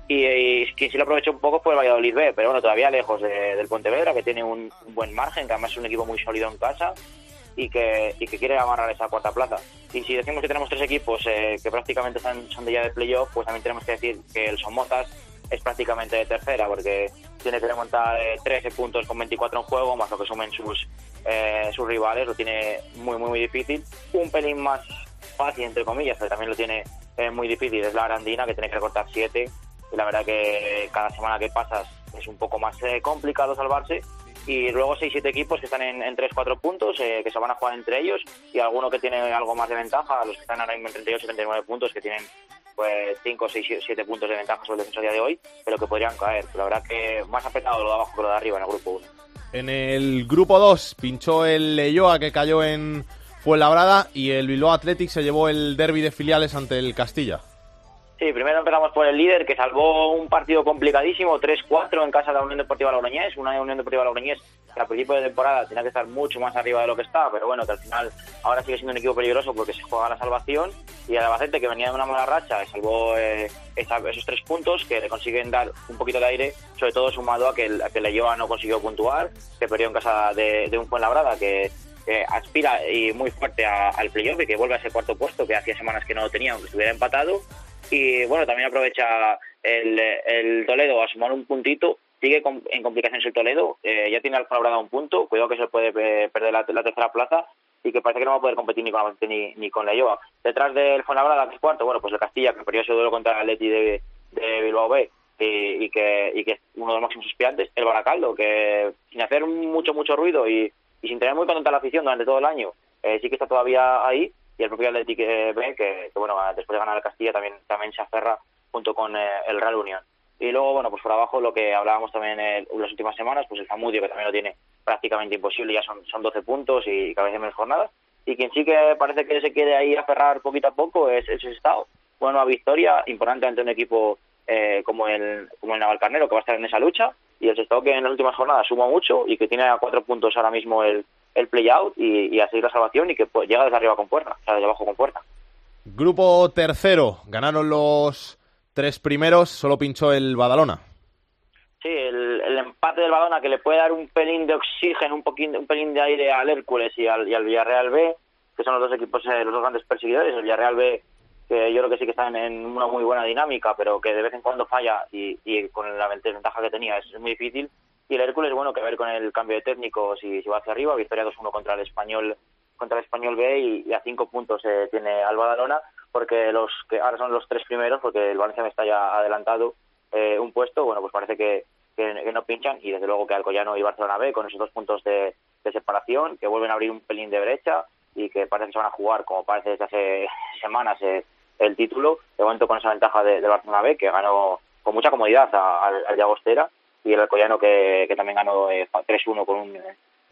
Y, y quien sí lo aprovechó un poco fue el Valladolid B, pero bueno, todavía lejos de- del Pontevedra, que tiene un, un buen margen, que además es un equipo muy sólido en casa y que, y que quiere amarrar esa cuarta plaza. Y si decimos que tenemos tres equipos eh, que prácticamente están, son de ya de playoff, pues también tenemos que decir que el Somozas es prácticamente de tercera, porque tiene que remontar eh, 13 puntos con 24 en juego, más lo que sumen sus, eh, sus rivales, lo tiene muy, muy, muy difícil. Un pelín más fácil, entre comillas, pero también lo tiene eh, muy difícil, es la Arandina, que tiene que recortar 7, y la verdad que cada semana que pasas es un poco más eh, complicado salvarse. Y luego 6-7 equipos que están en, en 3-4 puntos, eh, que se van a jugar entre ellos, y alguno que tiene algo más de ventaja, los que están ahora mismo en 38-39 puntos, que tienen pues 5, 6, 7 puntos de ventaja sobre el defensa día de hoy, pero que podrían caer. La verdad que más apretado lo de abajo que lo de arriba en el grupo 1. En el grupo 2 pinchó el Leyoa que cayó en Fuenlabrada y el Bilbao Athletic se llevó el derby de filiales ante el Castilla. Sí, primero empezamos por el líder que salvó un partido complicadísimo, 3-4 en casa de la Unión Deportiva Logroñés, una Unión Deportiva Logroñés que al principio de temporada tenía que estar mucho más arriba de lo que está, pero bueno, que al final ahora sigue siendo un equipo peligroso porque se juega la salvación y el Albacete que venía de una mala racha salvó eh, esos tres puntos que le consiguen dar un poquito de aire, sobre todo sumado a que el, a que Leyoa no consiguió puntuar, que perdió en casa de, de un Fuenlabrada que aspira y muy fuerte a- al playoff y que vuelve a ese cuarto puesto que hacía semanas que no lo tenía, aunque estuviera empatado. Y bueno, también aprovecha el, el Toledo a sumar un puntito. Sigue en complicaciones el Toledo, eh, ya tiene al Fuenlabrada un punto, cuidado que se puede eh, perder la, la tercera plaza y que parece que no va a poder competir ni con Albacete ni, ni con la Iowa. Detrás del Fuenlabrada, que cuarto, bueno, pues el Castilla, que perdió ese duelo contra el Atleti de, de Bilbao B y, y que, y que es uno de los máximos aspirantes, el Baracaldo, que sin hacer mucho, mucho ruido y, y sin tener muy contenta la afición durante todo el año, eh, sí que está todavía ahí y el propio Athletic eh, B, que, bueno, después de ganar el Castilla también, también se aferra junto con eh, el Real Unión. Y luego, bueno, pues por abajo lo que hablábamos también en las últimas semanas, pues el Zamudio, que también lo tiene prácticamente imposible, ya son, son 12 puntos y cada vez menos jornadas. Y quien sí que parece que se quiere ahí aferrar poquito a poco es el Estado. Una victoria importante ante un equipo eh, como el como el Navalcarnero, que va a estar en esa lucha. Y el Estado que en las últimas jornadas suma mucho y que tiene a cuatro puntos ahora mismo el, el play-out y, y a seguir la salvación y que pues, llega desde arriba con puerta, o sea, desde abajo con puerta. Grupo tercero, ganaron los tres primeros, solo pinchó el Badalona. Sí, el, el empate del Badalona que le puede dar un pelín de oxígeno, un, poquín, un pelín de aire al Hércules y al, y al Villarreal B, que son los dos equipos, eh, los dos grandes perseguidores. El Villarreal B, que yo creo que sí que están en una muy buena dinámica, pero que de vez en cuando falla y, y con la desventaja que tenía es muy difícil. Y el Hércules, bueno, que ver con el cambio de técnico si, si va hacia arriba, victoria 2-1 contra el Español contra el Español B y, a cinco puntos eh, tiene al Badalona, porque los que ahora son los tres primeros, porque el Valencia me está ya adelantado eh, un puesto, bueno, pues parece que, que, no pinchan y desde luego que Alcoyano y Barcelona B con esos dos puntos de, de, separación, que vuelven a abrir un pelín de brecha y que parece que se van a jugar, como parece desde hace semanas, eh, el título, de momento con esa ventaja de, Barcelona B, que ganó con mucha comodidad al, al Llagostera, y el Alcoyano que, que también ganó eh, 3-1 con un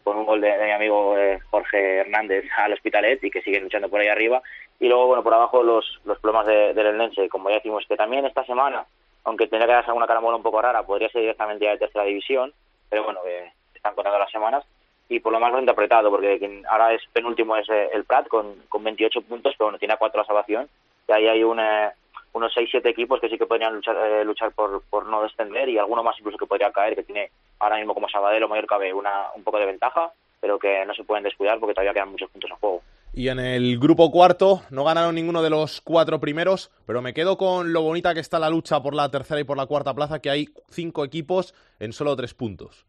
con un gol de, mi amigo eh, Jorge Hernández al Hospitalet y que sigue luchando por ahí arriba. Y luego, bueno, por abajo los, los problemas de, del Eldense, como ya decimos, que también esta semana, aunque tendría que darse alguna carambola un poco rara, podría ser directamente ya de tercera división, pero bueno, eh, están contando las semanas. Y por lo más lo interpretado, porque quien ahora es penúltimo es eh, el Prat con, con 28 puntos, pero bueno, tiene a 4 la salvación. Y ahí hay un, eh, unos 6-7 equipos que sí que podrían luchar, eh, luchar por, por no descender y alguno más incluso que podría caer, que tiene ahora mismo como Sabadell o Mallorca B una, un poco de ventaja, pero que no se pueden descuidar porque todavía quedan muchos puntos en juego. Y en el grupo cuarto no ganaron ninguno de los cuatro primeros, pero me quedo con lo bonita que está la lucha por la tercera y por la cuarta plaza, que hay cinco equipos en solo tres puntos.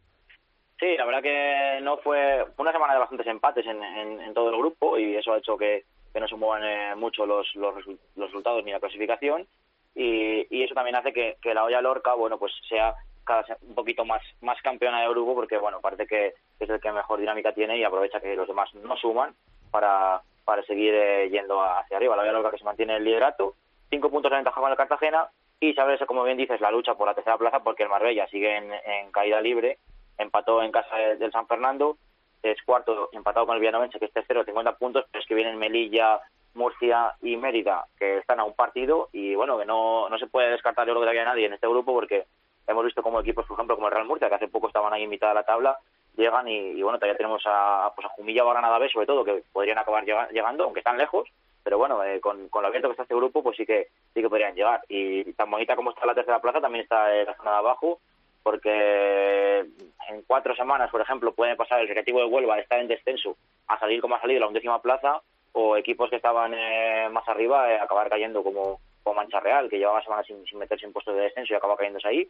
Sí, la verdad que no fue, fue una semana de bastantes empates en, en, en todo el grupo y eso ha hecho que, que no se muevan eh, mucho los, los, los, resultados ni la clasificación y, y eso también hace que, que la olla Lorca, bueno, pues sea cada un poquito más más campeona de grupo porque bueno parece que es el que mejor dinámica tiene y aprovecha que los demás no suman para para seguir eh, yendo hacia arriba. La Lorca que se mantiene el liderato cinco puntos de ventaja con el Cartagena y sabes como bien dices la lucha por la tercera plaza porque el Marbella sigue en caída libre empató en casa del San Fernando es cuarto empatado con el Villanovense que es tercero 50 puntos pero es que vienen Melilla Murcia y Mérida que están a un partido y bueno que no no se puede descartar yo creo que todavía nadie en este grupo porque hemos visto como equipos, por ejemplo, como el Real Murcia, que hace poco estaban ahí en mitad de la tabla, llegan y, bueno, todavía tenemos a, pues a Jumilla o a Granada B, sobre todo, que podrían acabar llegando, aunque están lejos, pero bueno, eh, con, con lo abierto que está este grupo, pues sí que sí que podrían llegar. Y tan bonita como está la tercera plaza, también está en la zona de abajo, porque en cuatro semanas, por ejemplo, puede pasar el Recreativo de Huelva de estar en descenso a salir como ha salido la undécima plaza, o equipos que estaban eh, más arriba eh, acabar cayendo como, Mancha Real, que llevaba semanas sin, meterse en puestos de descenso y acaba cayéndose ahí.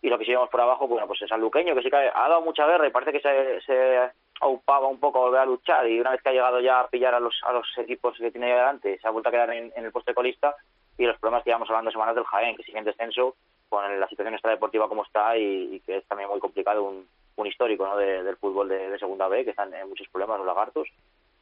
Y lo que sigamos por abajo, bueno, pues el sanluqueño, que sí que ha dado mucha guerra y parece que se, se aupaba un poco a volver a luchar. Y una vez que ha llegado ya a pillar a los, a los equipos que tiene ahí delante, se ha vuelto a quedar en, en el puesto de colista. Y los problemas que llevamos hablando semanas del Jaén, que sigue en descenso con la situación extradeportiva como está y, y que es también muy complicado, un, un histórico ¿no? de, del fútbol de, de, segunda B, que están en muchos problemas los lagartos.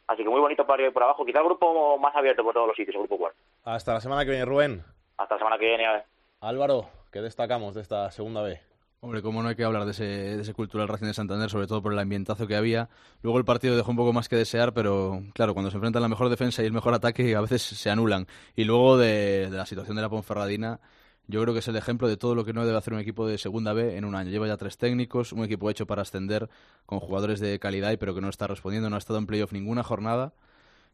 Así que muy bonito para y por abajo, quizá el grupo más abierto por todos los sitios, el grupo cuarto. Hasta la semana que viene, Rubén. Hasta la semana que viene. A. Álvaro, ¿qué destacamos de esta segunda B? Hombre, como no hay que hablar de ese, de ese cultural Racing de Santander, sobre todo por el ambientazo que había. Luego el partido dejó un poco más que desear, pero claro, cuando se enfrentan la mejor defensa y el mejor ataque, a veces se anulan. Y luego de, de la situación de la Ponferradina, yo creo que es el ejemplo de todo lo que no debe hacer un equipo de segunda B en un año. Lleva ya tres técnicos, un equipo hecho para ascender con jugadores de calidad, pero que no está respondiendo, no ha estado en playoff ninguna jornada.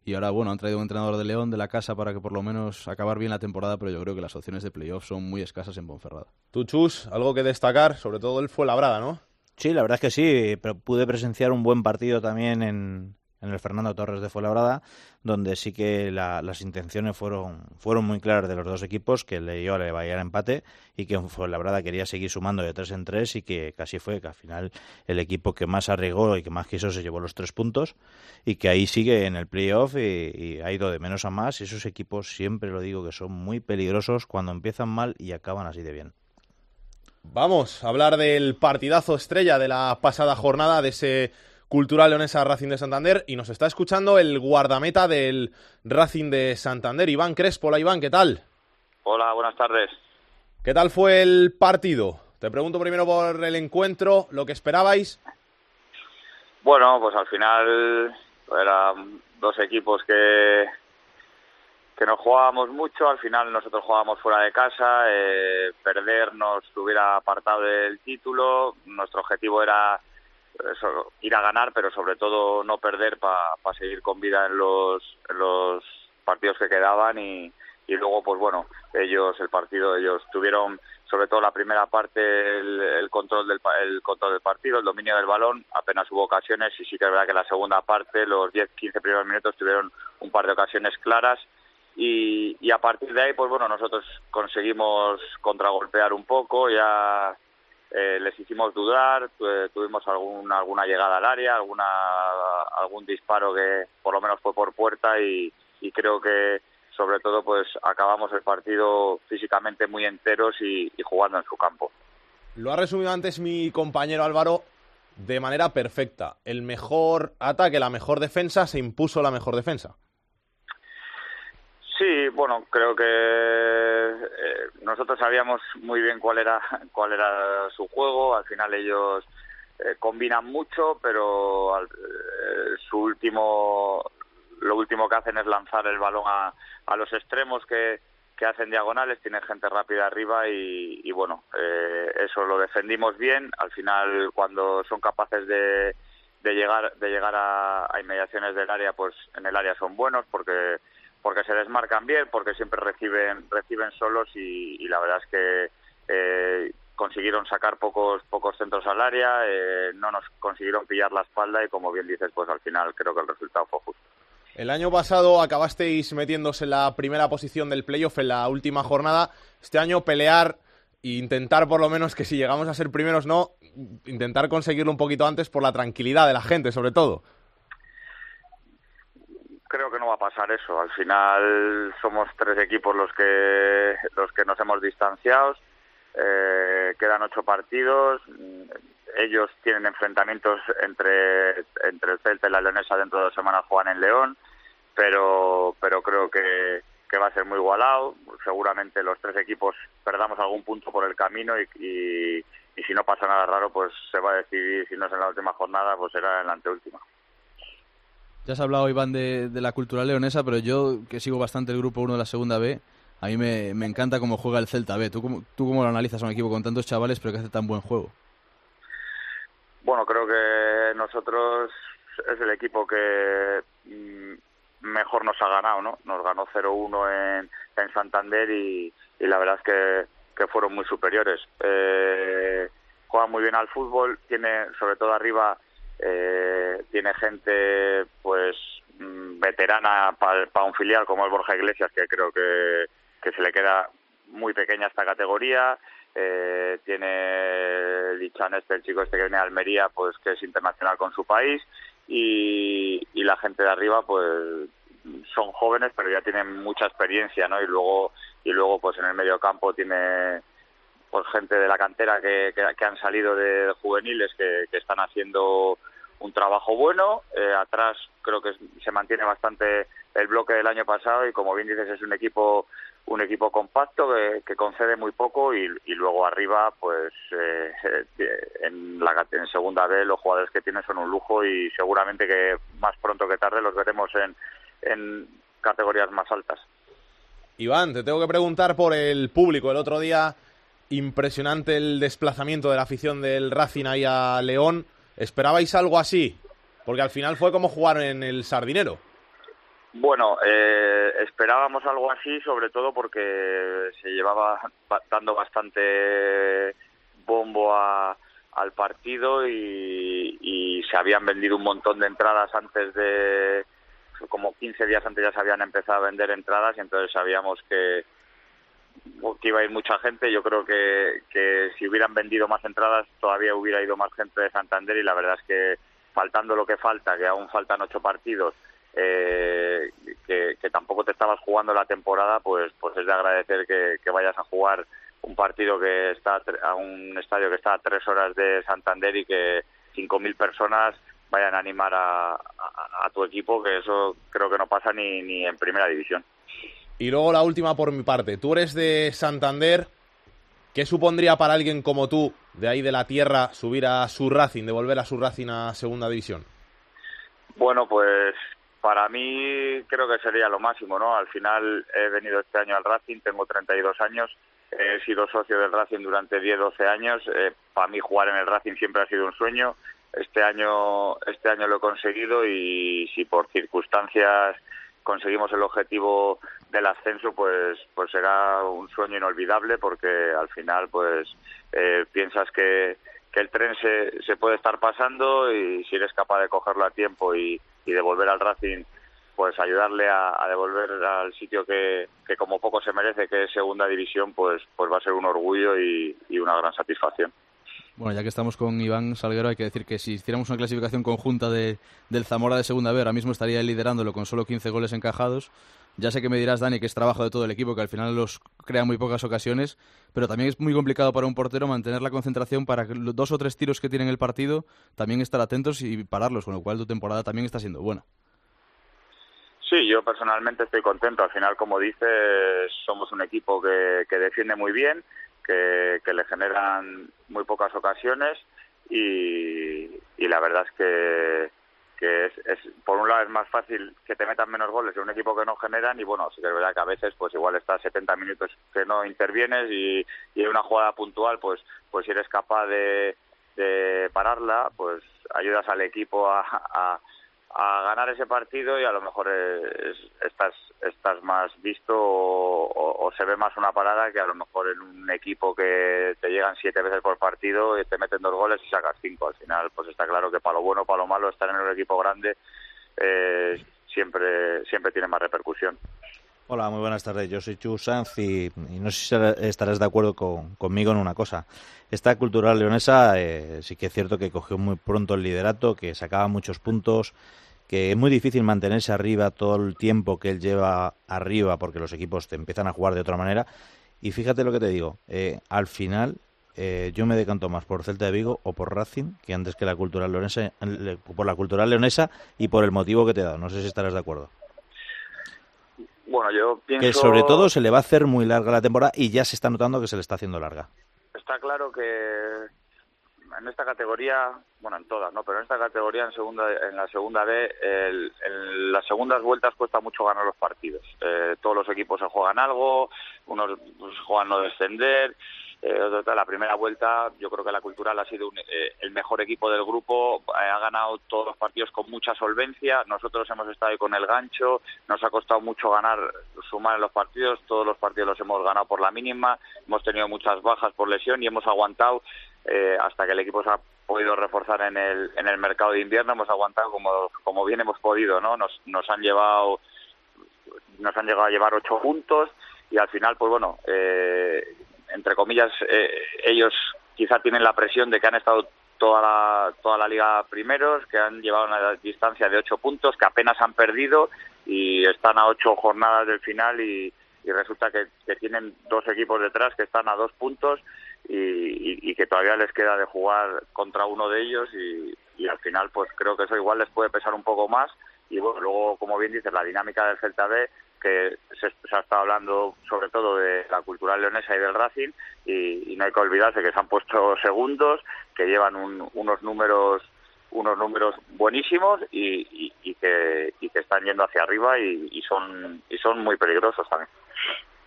Y ahora, bueno, han traído un entrenador de León de la casa para que por lo menos acabar bien la temporada, pero yo creo que las opciones de playoff son muy escasas en Ponferrada. Tú, Chus, algo que destacar, sobre todo él fue Labrada, ¿no? Sí, la verdad es que sí, pero pude presenciar un buen partido también en, en el Fernando Torres de Fuenlabrada, donde sí que la, las intenciones fueron, fueron muy claras de los dos equipos, que le dio a le el empate y que Fuenlabrada quería seguir sumando de tres en tres y que casi fue que al final el equipo que más arriesgó y que más quiso se llevó los tres puntos y que ahí sigue en el playoff y, y ha ido de menos a más. Y esos equipos siempre lo digo que son muy peligrosos cuando empiezan mal y acaban así de bien. Vamos a hablar del partidazo estrella de la pasada jornada, de ese Cultural Leonesa Racing de Santander y nos está escuchando el guardameta del Racing de Santander, Iván Crespo. Hola Iván, ¿qué tal? Hola, buenas tardes. ¿Qué tal fue el partido? Te pregunto primero por el encuentro, lo que esperabais. Bueno, pues al final eran dos equipos que, que nos jugábamos mucho, al final nosotros jugábamos fuera de casa, eh, perder nos hubiera apartado del título, nuestro objetivo era ir a ganar, pero sobre todo no perder para seguir con vida en los, partidos que quedaban y, luego pues bueno ellos el partido ellos tuvieron sobre todo la primera parte el, el control del el control del partido el dominio del balón apenas hubo ocasiones y sí que es verdad que la segunda parte los 10 15 primeros minutos tuvieron un par de ocasiones claras y, y a partir de ahí pues bueno nosotros conseguimos contragolpear un poco ya eh, les hicimos dudar tu- tuvimos algún, alguna llegada al área alguna algún disparo que por lo menos fue por puerta y, creo que sobre todo pues acabamos el partido físicamente muy enteros y jugando en su campo. Lo ha resumido antes mi compañero Álvaro de manera perfecta. El mejor ataque, la mejor defensa, se impuso la mejor defensa. Sí, bueno, creo que eh, nosotros sabíamos muy bien cuál era cuál era su juego. Al final ellos eh, combinan mucho, pero al- eh, su último lo último que hacen es lanzar el balón a, a los extremos que, que hacen diagonales, tienen gente rápida arriba y, y bueno, eso lo defendimos bien. Al final, cuando son capaces de, de llegar de llegar a, a inmediaciones del área, pues en el área son buenos porque porque se desmarcan bien, porque siempre reciben reciben solos y, la verdad es que eh, consiguieron sacar pocos pocos centros al área, eh, no nos consiguieron pillar la espalda y como bien dices, pues al final creo que el resultado fue justo. El año pasado acabasteis metiéndose en la primera posición del playoff en la última jornada. Este año pelear e intentar por lo menos que si llegamos a ser primeros no, intentar conseguirlo un poquito antes por la tranquilidad de la gente sobre todo. Creo que no va a pasar eso. Al final somos tres equipos los que los que nos hemos distanciado. Eh, quedan ocho partidos. Ellos tienen enfrentamientos entre entre el Celta y la Leonesa dentro de dos semanas juegan en León, pero pero creo que que va a ser muy igualado. Seguramente los tres equipos perdamos algún punto por el camino y, y, y si no pasa nada raro, pues se va a decidir, si no es en la última jornada, pues será en la anteúltima. Ya has hablado, Iván, de, de la cultura leonesa, pero yo, que sigo bastante el grupo 1 de la segunda B, a mí me, me encanta cómo juega el Celta B. ¿Tú cómo, ¿Tú cómo lo analizas un equipo con tantos chavales, pero que hace tan buen juego? Bueno, creo que nosotros es el equipo que mm, mejor nos ha ganado, ¿no? Nos ganó 0-1 en, en Santander y, y la verdad es que, que fueron muy superiores. Eh, juega muy bien al fútbol, tiene sobre todo arriba eh, tiene gente pues mm, veterana para un filial como el Borja Iglesias que creo que, que se le queda muy pequeña esta categoría. Eh, tiene Lichan este el chico este que viene de Almería pues que es internacional con su país. Y, y la gente de arriba pues son jóvenes pero ya tienen mucha experiencia no y luego y luego pues en el medio campo tiene pues gente de la cantera que, que, han salido de juveniles que, están haciendo un trabajo bueno. Eh, atrás creo que se mantiene bastante el bloque del año pasado y como bien dices es un equipo un equipo compacto que, concede muy poco y, y luego arriba pues eh, eh, en la en segunda B los jugadores que tienen son un lujo y seguramente que más pronto que tarde los veremos en, en categorías más altas. Iván, te tengo que preguntar por el público. El otro día, impresionante el desplazamiento de la afición del Racing ahí a León. ¿Esperabais algo así? Porque al final fue como jugar en el Sardinero. Bueno, eh, esperábamos algo así, sobre todo porque se llevaba ba- dando bastante bombo a- al partido y, y se habían vendido un montón de entradas antes de, como 15 días antes ya se habían empezado a vender entradas y entonces sabíamos que, que iba a ir mucha gente. Yo creo que, que si hubieran vendido más entradas todavía hubiera ido más gente de Santander y la verdad es que faltando lo que falta, que aún faltan ocho partidos, eh, que, que tampoco te estabas jugando la temporada, pues, pues es de agradecer que, vayas a jugar un partido que está a un estadio que está a tres horas de Santander y que 5.000 personas vayan a animar a- a tu equipo, que eso creo que no pasa ni, ni en primera división. Y luego la última por mi parte. Tú eres de Santander. ¿Qué supondría para alguien como tú, de ahí de la tierra, subir a su Racing, devolver a su Racing a segunda división? Bueno, pues para mí creo que sería lo máximo, ¿no? Al final he venido este año al Racing, tengo 32 años, he sido socio del Racing durante 10, 12 años. Eh, para mí jugar en el Racing siempre ha sido un sueño. Este año, este año lo he conseguido y si por circunstancias conseguimos el objetivo del ascenso, pues, pues será un sueño inolvidable porque al final, pues eh, piensas que, que el tren se, se puede estar pasando y si eres capaz de cogerlo a tiempo y, y devolver al Racing, pues ayudarle a, devolver al sitio que, que como poco se merece, que es segunda división, pues, pues va a ser un orgullo y, y una gran satisfacción. Bueno, ya que estamos con Iván Salguero, hay que decir que si hiciéramos una clasificación conjunta de, del Zamora de Segunda B, ahora mismo estaría liderándolo con solo 15 goles encajados. Ya sé que me dirás, Dani, que es trabajo de todo el equipo, que al final los crea muy pocas ocasiones, pero también es muy complicado para un portero mantener la concentración para los dos o tres tiros que tienen el partido también estar atentos y pararlos, con lo cual tu temporada también está siendo buena. Sí, yo personalmente estoy contento. Al final, como dices, somos un equipo que, que defiende muy bien, que, le generan muy pocas ocasiones y la verdad es que, que es, es, por un lado es más fácil que te metan menos goles en un equipo que no generan y bueno, sí que es verdad que a veces pues igual estás 70 minutos que no intervienes y, una jugada puntual pues pues si eres capaz de, de pararla pues ayudas al equipo a, a a ganar ese partido y a lo mejor es, estás estás más visto o, se ve más una parada que a lo mejor en un equipo que te llegan siete veces por partido y te meten dos goles y sacas cinco. Al final, pues está claro que para lo bueno para lo malo estar en un equipo grande eh, siempre siempre tiene más repercusión. Hola, muy buenas tardes. Yo soy Chu Sanz y, y, no sé si estarás de acuerdo con, conmigo en una cosa. Esta cultural leonesa eh, sí que es cierto que cogió muy pronto el liderato, que sacaba muchos puntos, que es muy difícil mantenerse arriba todo el tiempo que él lleva arriba porque los equipos te empiezan a jugar de otra manera. Y fíjate lo que te digo, eh, al final eh, yo me decanto más por Celta de Vigo o por Racing que antes que la cultural leonesa, por la cultural leonesa y por el motivo que te he dado. No sé si estarás de acuerdo. Bueno, yo pienso... Que sobre todo se le va a hacer muy larga la temporada y ya se está notando que se le está haciendo larga. Está claro que en esta categoría, bueno, en todas, ¿no? Pero en esta categoría, en segunda, en la segunda B, el, en las segundas vueltas cuesta mucho ganar los partidos. Eh, todos los equipos se juegan algo, unos pues, juegan no descender. Eh, la primera vuelta, yo creo que la Cultural ha sido un, eh, el mejor equipo del grupo, eh, ha ganado todos los partidos con mucha solvencia. Nosotros hemos estado ahí con el gancho, nos ha costado mucho ganar, sumar en los partidos. Todos los partidos los hemos ganado por la mínima, hemos tenido muchas bajas por lesión y hemos aguantado eh, hasta que el equipo se ha podido reforzar en el, en el mercado de invierno, hemos aguantado como, como bien hemos podido, ¿no? Nos, nos han llevado nos han llegado a llevar ocho puntos y al final, pues bueno, eh, entre comillas, eh, ellos quizá tienen la presión de que han estado toda la, toda la liga primeros, que han llevado una distancia de ocho puntos, que apenas han perdido y están a ocho jornadas del final y, y resulta que, que, tienen dos equipos detrás que están a dos puntos y, y, que todavía les queda de jugar contra uno de ellos y, y al final pues creo que eso igual les puede pesar un poco más y bueno, luego como bien dices la dinámica del Celta B que se, se, ha estado hablando sobre todo de la cultural leonesa y del Racing y, no hay que olvidarse que se han puesto segundos, que llevan un, unos números unos números buenísimos y, que, y que están yendo hacia arriba y, y, son y son muy peligrosos también.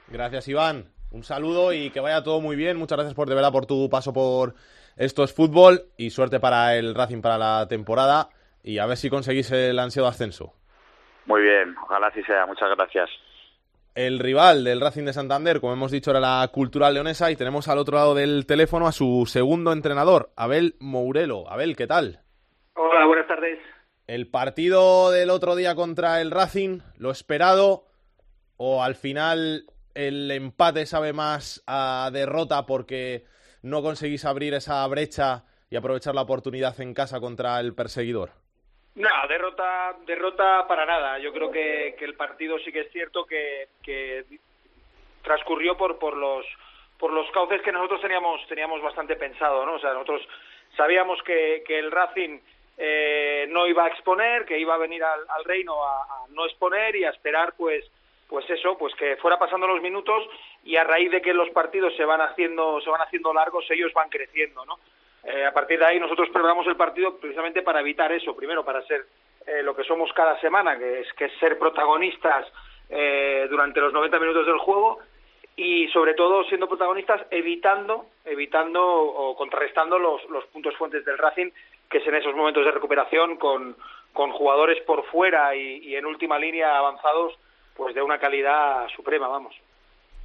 Gracias Iván, un saludo y que vaya todo muy bien. Muchas gracias por de verdad por tu paso por esto es fútbol y suerte para el Racing para la temporada y a ver si conseguís el ansiado ascenso. Muy bien, ojalá así sea. Muchas gracias. El rival del Racing de Santander, como hemos dicho, era la Cultural Leonesa y tenemos al otro lado del teléfono a su segundo entrenador, Abel Mourelo. Abel, ¿qué tal? Hola, buenas tardes. El partido del otro día contra el Racing, lo esperado o al final el empate sabe más a derrota porque no conseguís abrir esa brecha y aprovechar la oportunidad en casa contra el perseguidor? No, derrota, derrota para nada. Yo creo que, el partido sí que es cierto que, transcurrió por, por los por los cauces que nosotros teníamos teníamos bastante pensado, ¿no? O sea, nosotros sabíamos que, el Racing eh, no iba a exponer, que iba a venir al, reino a, no exponer y a esperar, pues, pues eso, pues que fuera pasando los minutos y a raíz de que los partidos se van haciendo se van haciendo largos ellos van creciendo no Eh, a partir de ahí nosotros preparamos el partido precisamente para evitar eso primero para ser eh, lo que somos cada semana que es que es ser protagonistas eh, durante los 90 minutos del juego y sobre todo siendo protagonistas evitando evitando o contrarrestando los, puntos fuentes del Racing que es en esos momentos de recuperación con, con jugadores por fuera y en última línea avanzados pues de una calidad suprema vamos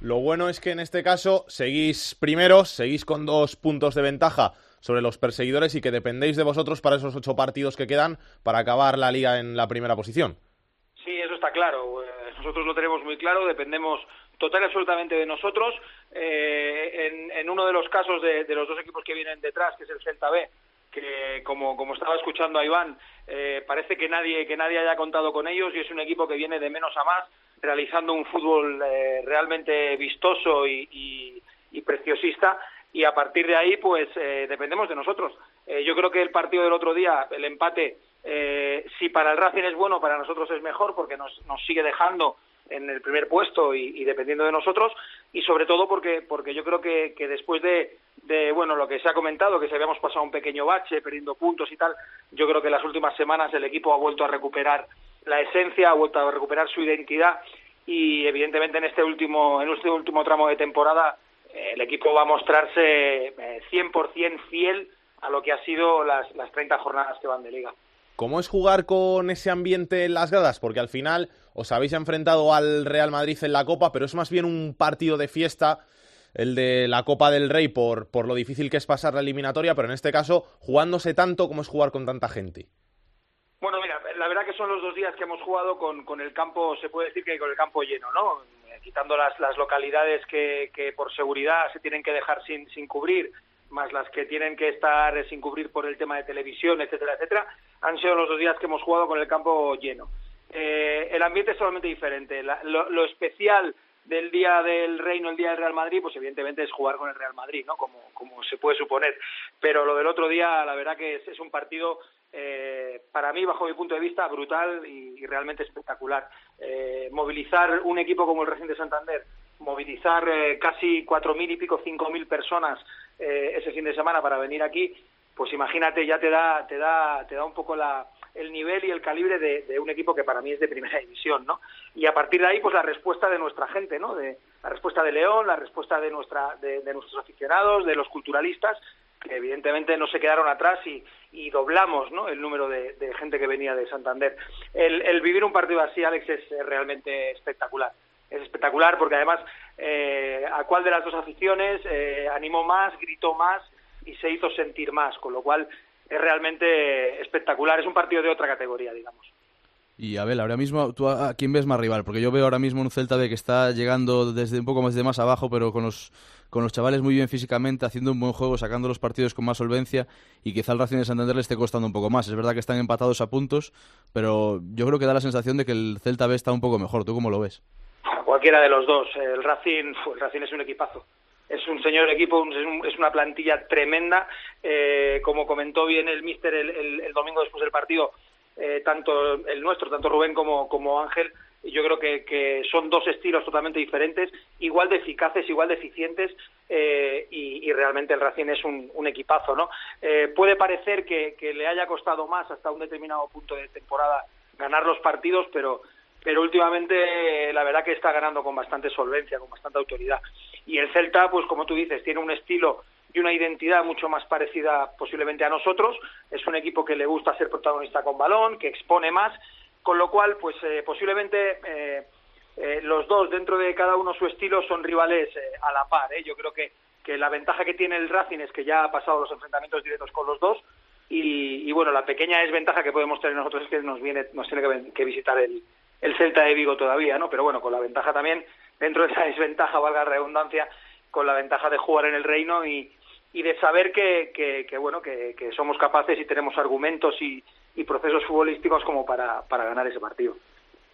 Lo bueno es que en este caso seguís primeros, seguís con dos puntos de ventaja sobre los perseguidores y que dependéis de vosotros para esos ocho partidos que quedan para acabar la liga en la primera posición. Sí, eso está claro. Eh, Nosotros lo tenemos muy claro, dependemos total y absolutamente de nosotros. Eh, en, en uno de los casos de, de los dos equipos que vienen detrás, que es el Celta B, que como, como estaba escuchando a Iván, eh, parece que nadie, que nadie haya contado con ellos y es un equipo que viene de menos a más, realizando un fútbol eh, realmente vistoso y, y, y preciosista y a partir de ahí pues eh, dependemos de nosotros. Eh, yo creo que el partido del otro día, el empate, eh, si para el Racing es bueno, para nosotros es mejor porque nos, nos sigue dejando en el primer puesto y, dependiendo de nosotros y sobre todo porque porque yo creo que, que después de, de bueno lo que se ha comentado que se habíamos pasado un pequeño bache perdiendo puntos y tal yo creo que las últimas semanas el equipo ha vuelto a recuperar la esencia ha vuelto a recuperar su identidad y evidentemente en este último en este último tramo de temporada eh, el equipo va a mostrarse eh, 100% fiel a lo que ha sido las, las 30 jornadas que van de liga. ¿Cómo es jugar con ese ambiente en las gradas? Porque al final os habéis enfrentado al Real Madrid en la Copa, pero es más bien un partido de fiesta el de la Copa del Rey por, por lo difícil que es pasar la eliminatoria, pero en este caso jugándose tanto como es jugar con tanta gente. Bueno, mira, la verdad que son los dos días que hemos jugado con, con el campo, se puede decir que con el campo lleno, ¿no? Eh, Quitando las, las localidades que, que por seguridad se tienen que dejar sin, sin cubrir, más las que tienen que estar sin cubrir por el tema de televisión, etcétera, etcétera, han sido los dos días que hemos jugado con el campo lleno. Eh, el ambiente es totalmente diferente. La- lo, lo especial del día del Reino, el día del Real Madrid, pues evidentemente es jugar con el Real Madrid, ¿no? Como, como se puede suponer. Pero lo del otro día, la verdad que es, es un partido, eh, para mí, bajo mi punto de vista, brutal y, realmente espectacular. Eh, movilizar un equipo como el Racing de Santander, movilizar eh, casi cuatro mil y pico, cinco mil personas eh, ese fin de semana para venir aquí, pues imagínate, ya te da, te da, te da un poco la, el nivel y el calibre de, un equipo que para mí es de primera división, ¿no? Y a partir de ahí, pues la respuesta de nuestra gente, ¿no? De, la respuesta de León, la respuesta de, nuestra, de nuestros aficionados, de los culturalistas, que evidentemente no se quedaron atrás y, y doblamos ¿no? el número de, gente que venía de Santander. El, el vivir un partido así, Alex, es realmente espectacular. Es espectacular porque además eh, a cuál de las dos aficiones eh, animó más, gritó más y se hizo sentir más, con lo cual es realmente espectacular. Es un partido de otra categoría, digamos. Y Abel, ahora mismo, ¿tú a, quién ves más rival? Porque yo veo ahora mismo un Celta B que está llegando desde un poco más de más abajo, pero con los, con los chavales muy bien físicamente, haciendo un buen juego, sacando los partidos con más solvencia, y quizá el Racing de Santander le esté costando un poco más. Es verdad que están empatados a puntos, pero yo creo que da la sensación de que el Celta B está un poco mejor. ¿Tú cómo lo ves? Cualquiera de los dos. El Racing, el Racing es un equipazo. Es un señor equipo, es una plantilla tremenda. Eh, como comentó bien el míster el, el- el domingo después del partido, eh, tanto el nuestro, tanto Rubén como, como Ángel, yo creo que, que son dos estilos totalmente diferentes, igual de eficaces, igual de eficientes, eh, y, y realmente el Racing es un, un equipazo, ¿no? Eh, puede parecer que, que le haya costado más hasta un determinado punto de temporada ganar los partidos, pero pero últimamente eh, la verdad que está ganando con bastante solvencia, con bastante autoridad. Y el Celta, pues como tú dices, tiene un estilo y una identidad mucho más parecida posiblemente a nosotros. Es un equipo que le gusta ser protagonista con balón, que expone más, con lo cual, pues eh, posiblemente eh, eh, los dos, dentro de cada uno su estilo, son rivales eh, a la par. ¿eh? Yo creo que, que la ventaja que tiene el Racing es que ya ha pasado los enfrentamientos directos con los dos. Y, y bueno, la pequeña desventaja que podemos tener nosotros es que nos viene, nos tiene que, que visitar el, el Celta de Vigo todavía, ¿no? Pero bueno, con la ventaja también, dentro de esa desventaja, valga la redundancia, con la ventaja de jugar en el reino y, y de saber que, que, que, bueno, que, que somos capaces y tenemos argumentos y, y procesos futbolísticos como para, para ganar ese partido.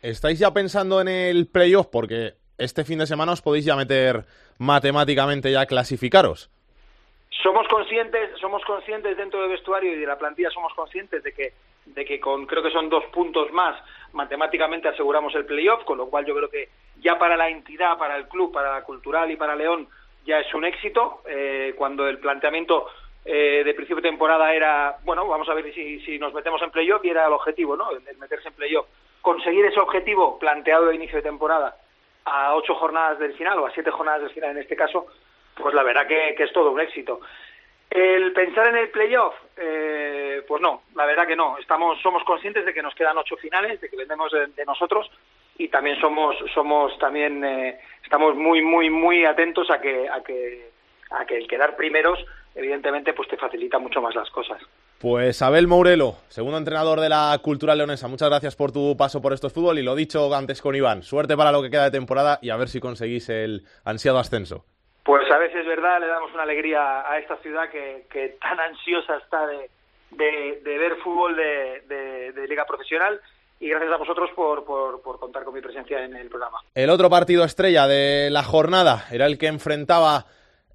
¿Estáis ya pensando en el playoff? Porque este fin de semana os podéis ya meter matemáticamente ya clasificaros. somos conscientes somos conscientes dentro del vestuario y de la plantilla somos conscientes de que de que con creo que son dos puntos más matemáticamente aseguramos el playoff con lo cual yo creo que ya para la entidad, para el club, para la cultural y para León ya es un éxito. Eh, cuando el planteamiento eh, de principio de temporada era, bueno, vamos a ver si, si nos metemos en playoff y era el objetivo, ¿no? El, meterse en playoff. Conseguir ese objetivo planteado de inicio de temporada a ocho jornadas del final o a siete jornadas del final en este caso, pues la verdad que, es todo un éxito. El pensar en el playoff, eh, pues no, la verdad que no. Estamos, somos conscientes de que nos quedan ocho finales, de que vendemos de, de nosotros y también somos, somos también eh, estamos muy, muy, muy atentos a que, a que, a que el quedar primeros, evidentemente, pues te facilita mucho más las cosas. Pues Abel Mourelo, segundo entrenador de la Cultural Leonesa, muchas gracias por tu paso por estos fútbol y lo dicho antes con Iván, suerte para lo que queda de temporada y a ver si conseguís el ansiado ascenso. Pues a veces es verdad, le damos una alegría a esta ciudad que, que tan ansiosa está de, de, de ver fútbol de, liga profesional y gracias a vosotros por, por, por contar con mi presencia en el programa. El otro partido estrella de la jornada era el que enfrentaba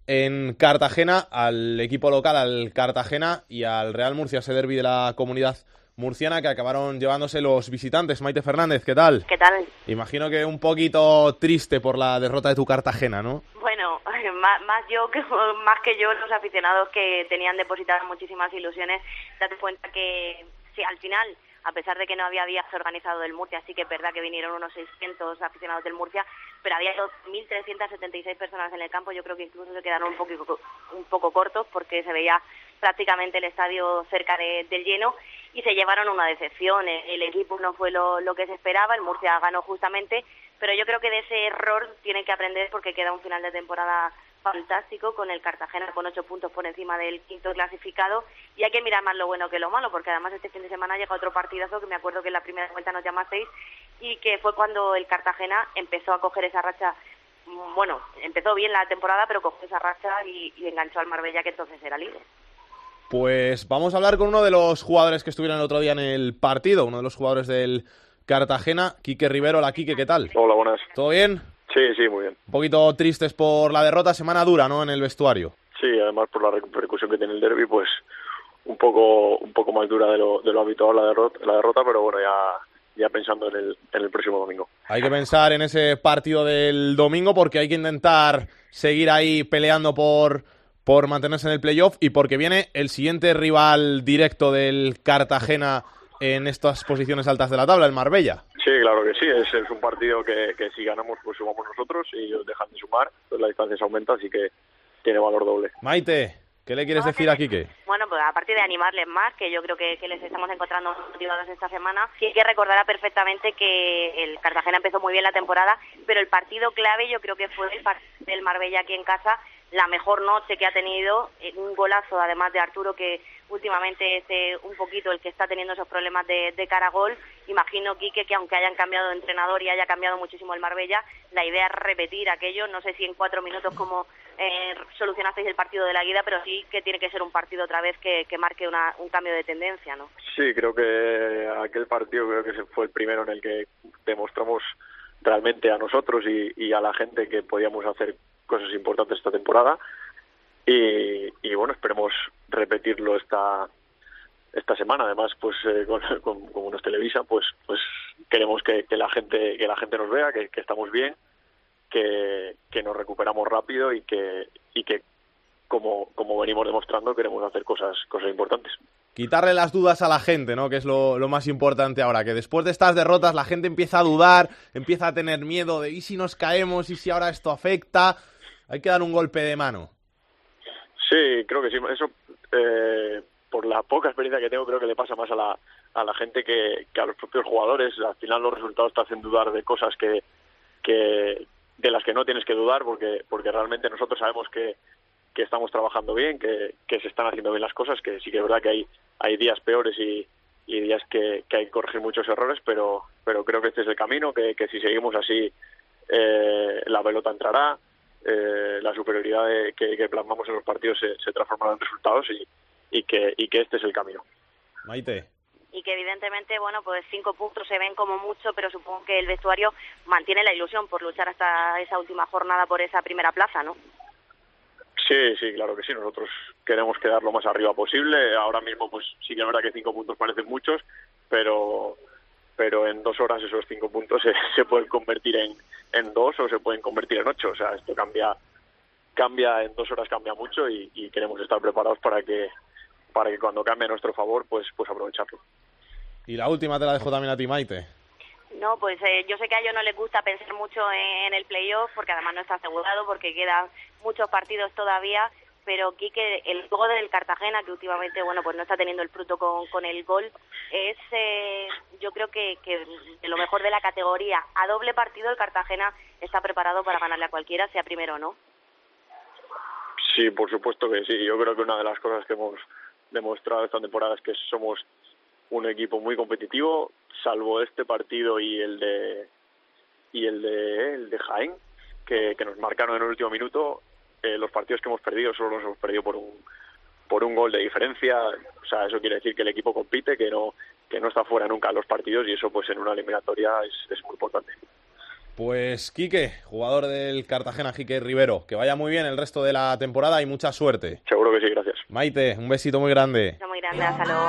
en Cartagena al equipo local, al Cartagena y al Real Murcia, ese derby de la comunidad murciana que acabaron llevándose los visitantes. Maite Fernández, ¿qué tal? ¿Qué tal? Imagino que un poquito triste por la derrota de tu Cartagena, ¿no? Bueno, más, más yo que más que yo los aficionados que tenían depositadas muchísimas ilusiones, date cuenta que sí, al final a pesar de que no había días organizado del Murcia, sí que es verdad que vinieron unos 600 aficionados del Murcia, pero había 1.376 personas en el campo, yo creo que incluso se quedaron un poco, un poco cortos porque se veía prácticamente el estadio cerca de, del lleno y se llevaron una decepción. El, equipo no fue lo, lo que se esperaba, el Murcia ganó justamente, pero yo creo que de ese error tienen que aprender porque queda un final de temporada fantástico con el Cartagena con ocho puntos por encima del quinto clasificado y hay que mirar más lo bueno que lo malo porque además este fin de semana llega otro partidazo que me acuerdo que en la primera cuenta nos llamasteis y que fue cuando el Cartagena empezó a coger esa racha bueno, empezó bien la temporada pero cogió esa racha y, y enganchó al Marbella que entonces era líder. Pues vamos a hablar con uno de los jugadores que estuvieron el otro día en el partido, uno de los jugadores del Cartagena, Quique Rivero. Hola Quique, ¿qué tal? Hola, buenas. ¿Todo bien? Sí, sí, muy bien. Un poquito tristes por la derrota, semana dura, ¿no? En el vestuario. Sí, además por la repercusión que tiene el derby, pues un poco un poco más dura de lo, de lo habitual la derrota, la derrota, pero bueno, ya ya pensando en el, en el próximo domingo. Hay que pensar en ese partido del domingo porque hay que intentar seguir ahí peleando por, por mantenerse en el playoff y porque viene el siguiente rival directo del Cartagena en estas posiciones altas de la tabla, el Marbella. Sí, claro que sí, es, es un partido que, que, si ganamos pues sumamos nosotros y ellos dejan de sumar, pues la distancia se aumenta, así que tiene valor doble. Maite, ¿qué le quieres decir a Quique? Bueno, pues aparte de animarles más, que yo creo que, que les estamos encontrando motivados esta semana, sí que recordará perfectamente que el Cartagena empezó muy bien la temporada, pero el partido clave yo creo que fue el partido del Marbella aquí en casa, la mejor noche que ha tenido, un golazo además de Arturo que últimamente es eh, un poquito el que está teniendo esos problemas de, de cara a gol. Imagino, Quique, que aunque hayan cambiado de entrenador y haya cambiado muchísimo el Marbella, la idea es repetir aquello. No sé si en cuatro minutos como eh, solucionasteis el partido de la guida, pero sí que tiene que ser un partido otra vez que, que marque una, un cambio de tendencia, ¿no? Sí, creo que aquel partido creo que fue el primero en el que demostramos realmente a nosotros y, y a la gente que podíamos hacer cosas importantes esta temporada y, y bueno esperemos repetirlo esta esta semana además pues eh, con, con, como nos televisa pues pues queremos que, la gente que la gente nos vea que, que estamos bien que, que nos recuperamos rápido y que y que como como venimos demostrando queremos hacer cosas cosas importantes quitarle las dudas a la gente, ¿no? Que es lo, lo, más importante ahora, que después de estas derrotas la gente empieza a dudar, empieza a tener miedo de ¿y si nos caemos? ¿y si ahora esto afecta? Hay que dar un golpe de mano. Sí, creo que sí. Eso, eh, por la poca experiencia que tengo, creo que le pasa más a la, a la gente que, que a los propios jugadores. Al final los resultados te hacen dudar de cosas que, que de las que no tienes que dudar, porque, porque realmente nosotros sabemos que, que estamos trabajando bien, que, que se están haciendo bien las cosas, que sí que es verdad que hay, hay días peores y, y días que, que hay que corregir muchos errores, pero, pero creo que este es el camino, que, que si seguimos así eh, la pelota entrará, eh, la superioridad de, que, que, plasmamos en los partidos se, se transformará en resultados y, y, que, y que este es el camino. Maite. Y que evidentemente, bueno, pues cinco puntos se ven como mucho, pero supongo que el vestuario mantiene la ilusión por luchar hasta esa última jornada por esa primera plaza, ¿no? Sí, sí, claro que sí. Nosotros queremos quedar lo más arriba posible. Ahora mismo, pues sí que es verdad que cinco puntos parecen muchos, pero pero en dos horas esos cinco puntos se, se pueden convertir en, en dos o se pueden convertir en ocho. O sea, esto cambia, cambia en dos horas cambia mucho y, y queremos estar preparados para que, para que cuando cambie a nuestro favor, pues, pues aprovecharlo. Y la última te la dejo también a ti, Maite. No, pues eh, yo sé que a ellos no les gusta pensar mucho en, en el playoff porque además no está asegurado porque quedan muchos partidos todavía pero Quique, el juego del Cartagena, que últimamente, bueno, pues no está teniendo el fruto con, con el gol, es, eh, yo creo que, que de lo mejor de la categoría. A doble partido el Cartagena está preparado para ganarle a cualquiera, sea primero o no. Sí, por supuesto que sí. Yo creo que una de las cosas que hemos demostrado esta temporada es que somos un equipo muy competitivo, salvo este partido y el de y el de el de Jaén, que nos marcaron en el último minuto eh, los partidos que hemos perdido solo los hemos perdido por un por un gol de diferencia o sea eso quiere decir que el equipo compite que no que no está fuera nunca de los partidos y eso pues en una eliminatoria es, es muy importante Pues Quique, jugador del Cartagena, Quique Rivero, que vaya muy bien el resto de la temporada y mucha suerte. seguro que sí gracias Maite, un besito muy grande. Muy grande, hasta luego.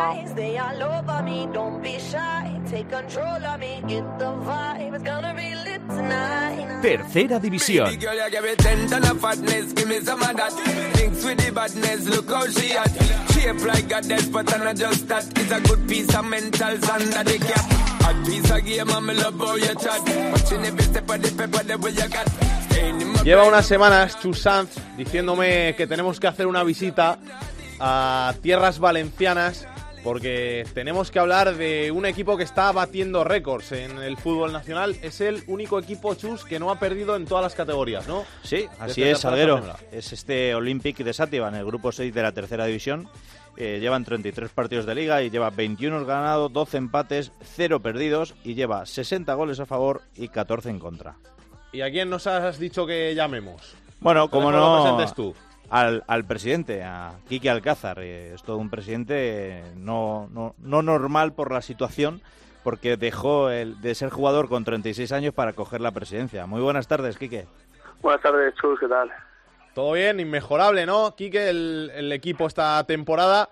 Tercera división. Lleva unas semanas Chusanz diciéndome que tenemos que hacer una visita a tierras valencianas porque tenemos que hablar de un equipo que está batiendo récords en el fútbol nacional. Es el único equipo Chus que no ha perdido en todas las categorías, ¿no? Sí, así Desde es, Salguero. Es este Olympic de Sátiva en el grupo 6 de la tercera división. Eh, llevan 33 partidos de liga y lleva 21 ganados, 12 empates, 0 perdidos y lleva 60 goles a favor y 14 en contra. ¿Y a quién nos has dicho que llamemos? Bueno, como no, presentes tú. Al, al presidente, a Quique Alcázar. eh, es todo un presidente eh, no, no, no normal por la situación, porque dejó el, de ser jugador con 36 años para coger la presidencia. Muy buenas tardes, Quique. Buenas tardes, Chus, ¿qué tal? Todo bien, inmejorable, ¿no? Quique, el, el equipo esta temporada,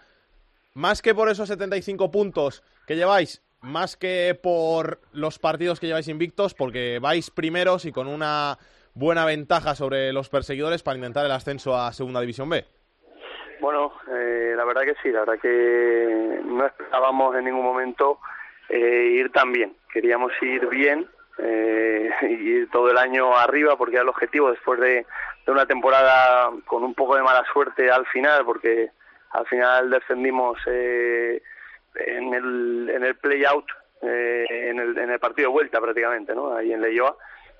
más que por esos 75 puntos que lleváis, más que por los partidos que lleváis invictos, porque vais primeros y con una buena ventaja sobre los perseguidores para intentar el ascenso a Segunda División B. Bueno, eh, la verdad que sí, la verdad que no esperábamos en ningún momento eh, ir tan bien. Queríamos ir bien eh, ir todo el año arriba porque era el objetivo después de, de una temporada con un poco de mala suerte al final, porque al final descendimos eh, en el, en el play-out, eh, en, el, en el partido de vuelta prácticamente, ¿no? Ahí en Leyoa.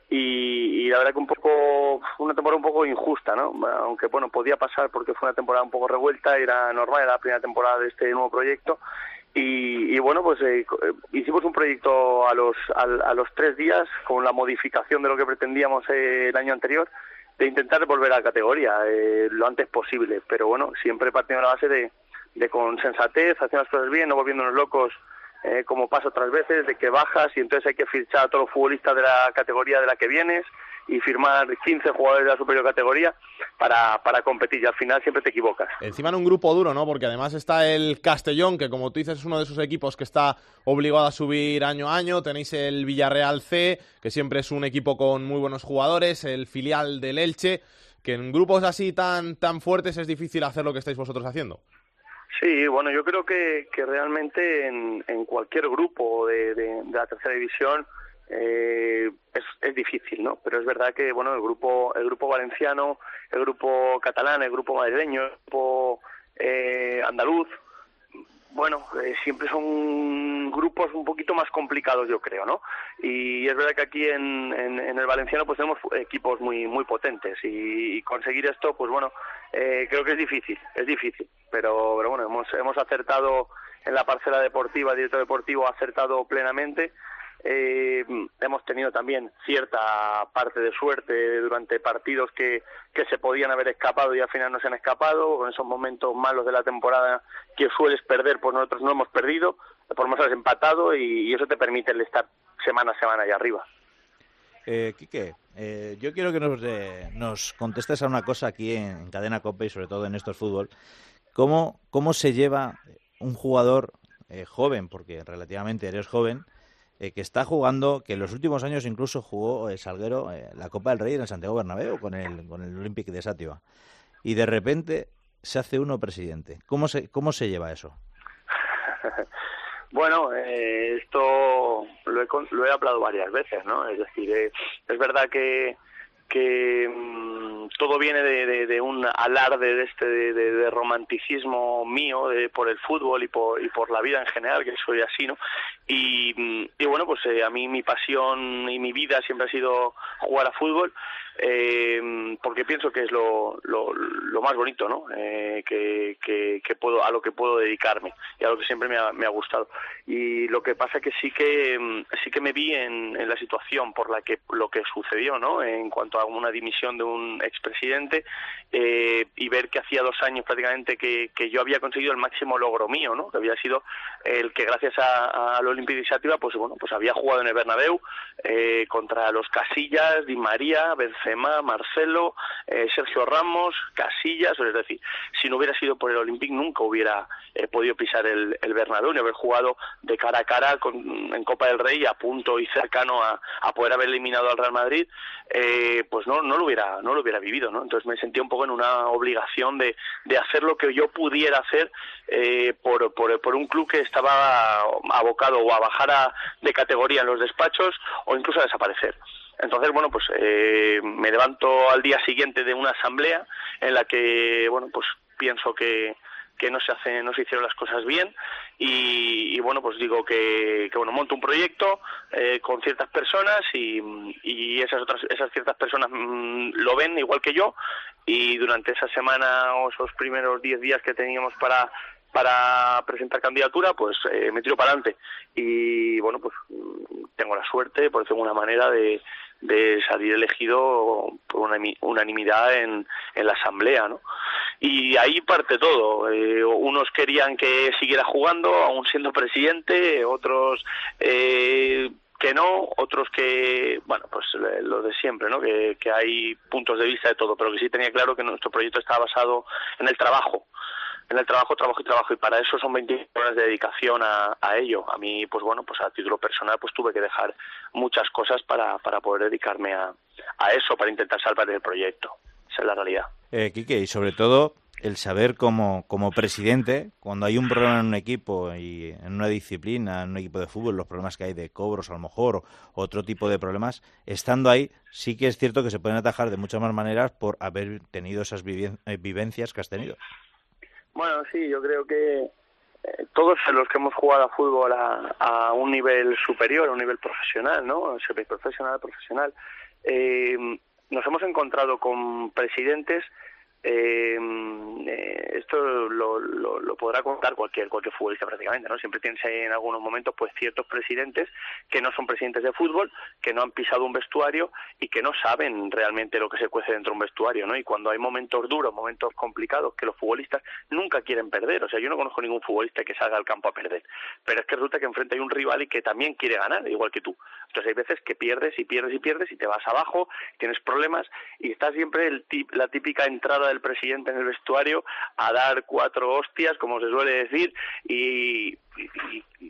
Y, y la verdad que un poco, una temporada un poco injusta, ¿no? Aunque bueno, podía pasar porque fue una temporada un poco revuelta, era normal, era la primera temporada de este nuevo proyecto. Y, y bueno, pues eh, eh, hicimos un proyecto a los, al- a, los tres días con la modificación de lo que pretendíamos eh, el año anterior de intentar volver a la categoría eh, lo antes posible. Pero bueno, siempre partiendo de la base de, de con sensatez, haciendo las cosas bien, no volviéndonos locos eh, como pasa otras veces, de que bajas y entonces hay que fichar a todos los futbolistas de la categoría de la que vienes y firmar 15 jugadores de la superior categoría para, para competir y al final siempre te equivocas. Encima en un grupo duro, ¿no? Porque además está el Castellón, que como tú dices es uno de esos equipos que está obligado a subir año a año. Tenéis el Villarreal C, que siempre es un equipo con muy buenos jugadores, el filial del Elche, que en grupos así tan, tan fuertes es difícil hacer lo que estáis vosotros haciendo. Sí, bueno, yo creo que, que realmente en, en cualquier grupo de, de- de la tercera división eh, es, es difícil, ¿no? Pero es verdad que, bueno, el grupo, el grupo valenciano, el grupo catalán, el grupo madrileño, el grupo eh, andaluz, bueno, eh, siempre son grupos un poquito más complicados, yo creo, ¿no? Y es verdad que aquí en, en, el Valenciano pues tenemos equipos muy muy potentes y, conseguir esto, pues bueno, eh, creo que es difícil, es difícil, pero, pero bueno, hemos hemos acertado en la parcela deportiva, el director deportivo ha acertado plenamente. Eh, hemos tenido también cierta parte de suerte durante partidos que, que se podían haber escapado y al final no se han escapado, con esos momentos malos de la temporada que sueles perder, pues nosotros no hemos perdido, por menos has empatado y, eso te permite el estar semana a semana allá arriba. Eh, Quique, eh, yo quiero que nos, eh, nos contestes a una cosa aquí en, en Cadena Copa y sobre todo en estos fútbol. ¿Cómo, cómo se lleva un jugador eh, joven, porque relativamente eres joven, eh, que está jugando, que en los últimos años incluso jugó el Salguero eh, la Copa del Rey en el Santiago Bernabéu con el, con el Olympic de Sátiva. Y de repente se hace uno presidente. ¿Cómo se, cómo se lleva eso? Bueno, eh, esto lo he, lo he hablado varias veces, ¿no? Es decir, eh, es verdad que que mm, todo viene de, un alarde de este de, romanticismo mío de, por el fútbol y por, y por la vida en general, que soy así, ¿no? Y, mm, bueno, pues eh, a mí mi pasión y mi vida siempre ha sido jugar a fútbol, eh, porque pienso que es lo, lo, más bonito, ¿no? Eh, que, que, que puedo, a lo que puedo dedicarme y a lo que siempre me ha, me ha gustado. Y lo que pasa que sí que mm, sí que me vi en, la situación por la que lo que sucedió, ¿no? En cuanto a una dimisión de un expresidente eh, y ver que hacía dos años prácticamente que, que yo había conseguido el máximo logro mío, ¿no? Que había sido el que gracias a- al Olympique de Sativa, pues bueno, pues había jugado en el Bernabéu eh, contra los Casillas, Di María, Benzema, Marcelo, eh, Sergio Ramos, Casillas, es decir, si no hubiera sido por el Olympique nunca hubiera eh, podido pisar el, el Bernabéu ni haber jugado de cara a cara con, en Copa del Rey a punto y cercano a, a poder haber eliminado al Real Madrid, eh, pues no, no lo hubiera, no lo hubiera vivido, ¿no? Entonces me sentía un poco en una obligación de, de hacer lo que yo pudiera hacer eh, por, por, por un club que estaba abocado o a bajar a- de categoría en los despachos o incluso a desaparecer. Entonces, bueno, pues eh, me levanto al día siguiente de una asamblea en la que, bueno, pues pienso que, que no se hace, no se hicieron las cosas bien y, y, bueno, pues digo que, que, bueno, monto un proyecto eh, con ciertas personas y, y esas otras, esas ciertas personas mm, lo ven igual que yo y durante esa semana o esos primeros 10 días que teníamos para para presentar candidatura, pues eh, me tiro para adelante. Y bueno, pues mm, tengo la suerte, por decirlo de alguna manera, de, de salir elegido por una unanimidad en, en la asamblea, ¿no? Y ahí parte todo. Eh, unos querían que siguiera jugando, aún siendo presidente, otros eh, que no, otros que, bueno, pues lo de siempre, ¿no? Que, que hay puntos de vista de todo, pero que sí tenía claro que nuestro proyecto estaba basado en el trabajo en el trabajo, trabajo y trabajo y para eso son 20 horas de dedicación a, ello. A mí, pues bueno, pues a título personal pues tuve que dejar muchas cosas para, para poder dedicarme a, eso, para intentar salvar el proyecto. Esa es la realidad. Eh, Quique, y sobre todo el saber como, como presidente, cuando hay un problema en un equipo y en una disciplina, en un equipo de fútbol, los problemas que hay de cobros a lo mejor, otro tipo de problemas, estando ahí, sí que es cierto que se pueden atajar de muchas más maneras por haber tenido esas eh, vivencias que has tenido. Bueno, sí, yo creo que eh, todos los que hemos jugado a fútbol a, un nivel superior, a un nivel profesional, ¿no? Semiprofesional, profesional, eh, nos hemos encontrado con presidentes. Eh, eh, esto lo, lo, lo podrá contar cualquier cualquier futbolista prácticamente, ¿no? Siempre tienes ahí en algunos momentos pues ciertos presidentes que no son presidentes de fútbol, que no han pisado un vestuario y que no saben realmente lo que se cuece dentro de un vestuario, ¿no? Y cuando hay momentos duros, momentos complicados, que los futbolistas nunca quieren perder. O sea, yo no conozco ningún futbolista que salga al campo a perder. Pero es que resulta que enfrente hay un rival y que también quiere ganar, igual que tú. Entonces hay veces que pierdes y pierdes y pierdes y te vas abajo, tienes problemas y está siempre el la típica entrada del presidente en el vestuario a dar cuatro hostias, como se suele decir, y,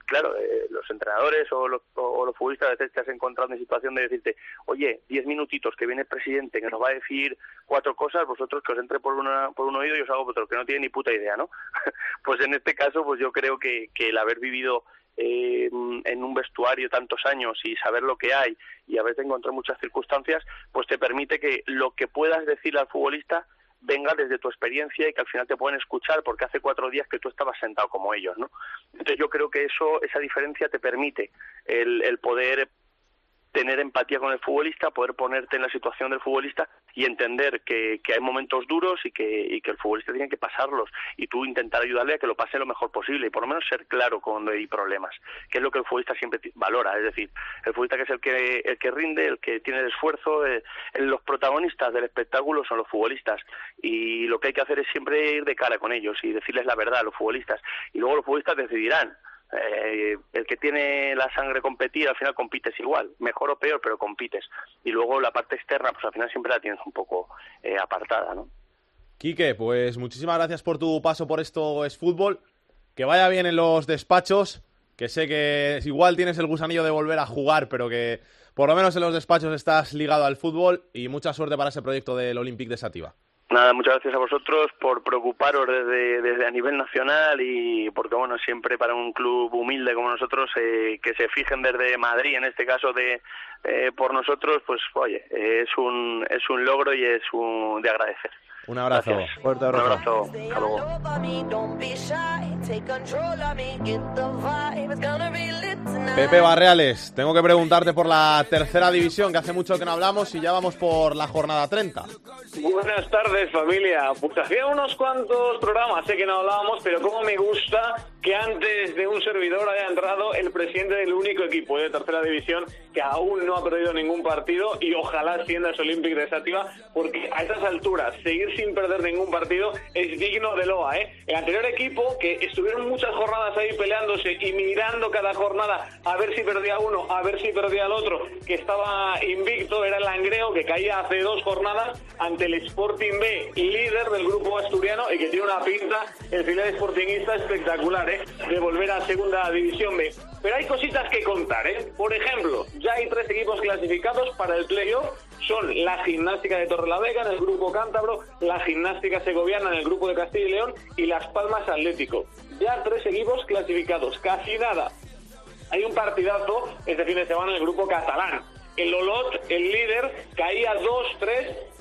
claro, eh, los entrenadores o los, o los futbolistas a veces te has encontrado en situación de decirte, oye, diez minutitos que viene el presidente que nos va a decir cuatro cosas, vosotros que os entre por, una, por un oído y os hago otro, que no tiene ni puta idea, ¿no? pues en este caso, pues yo creo que, que el haber vivido eh, en un vestuario tantos años y saber lo que hay y haberte encontrado muchas circunstancias, pues te permite que lo que puedas decirle al futbolista venga desde tu experiencia y que al final te pueden escuchar porque hace cuatro días que tú estabas sentado como ellos, ¿no? Entonces yo creo que eso, esa diferencia te permite el, el poder tener empatía con el futbolista, poder ponerte en la situación del futbolista y entender que, que hay momentos duros y que, el futbolista tiene que pasarlos y tú intentar ayudarle a que lo pase lo mejor posible y por lo menos ser claro cuando hay problemas, que es lo que el futbolista siempre valora, es decir, el futbolista que es el que, el que rinde, el que tiene el esfuerzo, eh, los protagonistas del espectáculo son los futbolistas y lo que hay que hacer es siempre ir de cara con ellos y decirles la verdad a los futbolistas y luego los futbolistas decidirán eh, el que tiene la sangre competida al final compites igual, mejor o peor, pero compites. Y luego la parte externa, pues al final siempre la tienes un poco eh, apartada, ¿no? Quique, pues muchísimas gracias por tu paso por esto es fútbol. Que vaya bien en los despachos que sé que igual tienes el gusanillo de volver a jugar, pero que por lo menos en los despachos estás ligado al fútbol y mucha suerte para ese proyecto del Olympique de Sativa. Nada, muchas gracias a vosotros por preocuparos desde, desde a nivel nacional y porque, bueno, siempre para un club humilde como nosotros, eh, que se fijen desde Madrid, en este caso de eh, por nosotros, pues, oye, es un es un logro y es un de agradecer. Un abrazo. Gracias. Fuerte Un abrazo. abrazo. Hasta luego. Pepe Barreales, tengo que preguntarte por la tercera división, que hace mucho que no hablamos y ya vamos por la jornada 30. Buenas tardes, familia. Pues hacía unos cuantos programas, sé que no hablábamos, pero como me gusta que antes de un servidor haya entrado el presidente del único equipo de tercera división que aún no ha perdido ningún partido y ojalá ascienda ese Olympic de porque a estas alturas seguir sin perder ningún partido es digno de loa. ¿eh? El anterior equipo, que estuvieron muchas jornadas ahí peleándose y mirando cada jornada a ver si perdía uno, a ver si perdía el otro, que estaba invicto, era el Langreo, que caía hace dos jornadas ante el Sporting B, líder del grupo asturiano y que tiene una pinta, el final sportingista espectacular, ¿eh? De volver a segunda división B. Pero hay cositas que contar, ¿eh? Por ejemplo, ya hay tres equipos clasificados para el playoff. Son la gimnástica de Torrelavega en el grupo cántabro, la gimnástica segoviana en el grupo de Castilla y León y Las Palmas Atlético. Ya tres equipos clasificados, casi nada. Hay un partidazo este fin de semana en el grupo catalán. El Olot, el líder, caía 2-3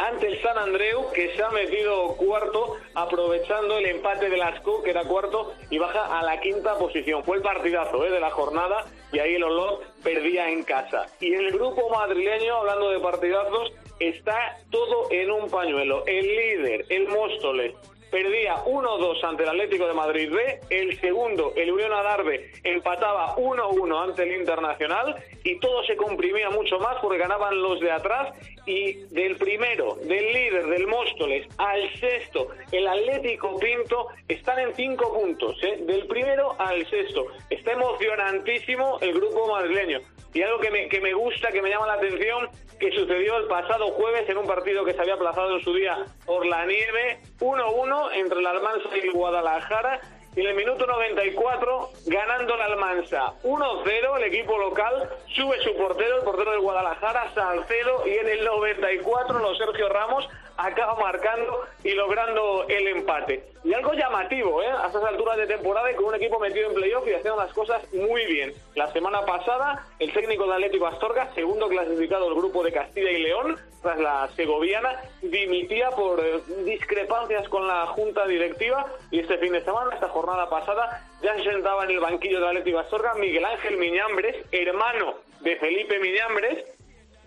ante el San Andreu, que se ha metido cuarto, aprovechando el empate de Lasco, que era cuarto, y baja a la quinta posición. Fue el partidazo ¿eh? de la jornada, y ahí el Olot perdía en casa. Y el grupo madrileño, hablando de partidazos, está todo en un pañuelo. El líder, el Móstoles, perdía 1-2 ante el Atlético de Madrid B, el segundo, el Unión Adarve, empataba 1-1 ante el Internacional y todo se comprimía mucho más porque ganaban los de atrás y del primero, del líder del Móstoles al sexto, el Atlético Pinto, están en cinco puntos, ¿eh? del primero al sexto. Está emocionantísimo el grupo madrileño. Y algo que me, que me gusta, que me llama la atención, que sucedió el pasado jueves en un partido que se había aplazado en su día por la nieve, 1-1 entre la Almansa y el Guadalajara. Y en el minuto 94, ganando la Almansa 1-0, el equipo local sube su portero, el portero del Guadalajara, Salcedo, y en el 94, los Sergio Ramos acaba marcando y logrando el empate. Y algo llamativo, ¿eh? A estas alturas de temporada y con un equipo metido en playoff y haciendo las cosas muy bien. La semana pasada, el técnico de Atlético Astorga, segundo clasificado del grupo de Castilla y León, tras la segoviana, dimitía por eh, discrepancias con la junta directiva y este fin de semana, esta jornada pasada, ya se sentaba en el banquillo del Atlético Astorga Miguel Ángel Miñambres, hermano de Felipe Miñambres,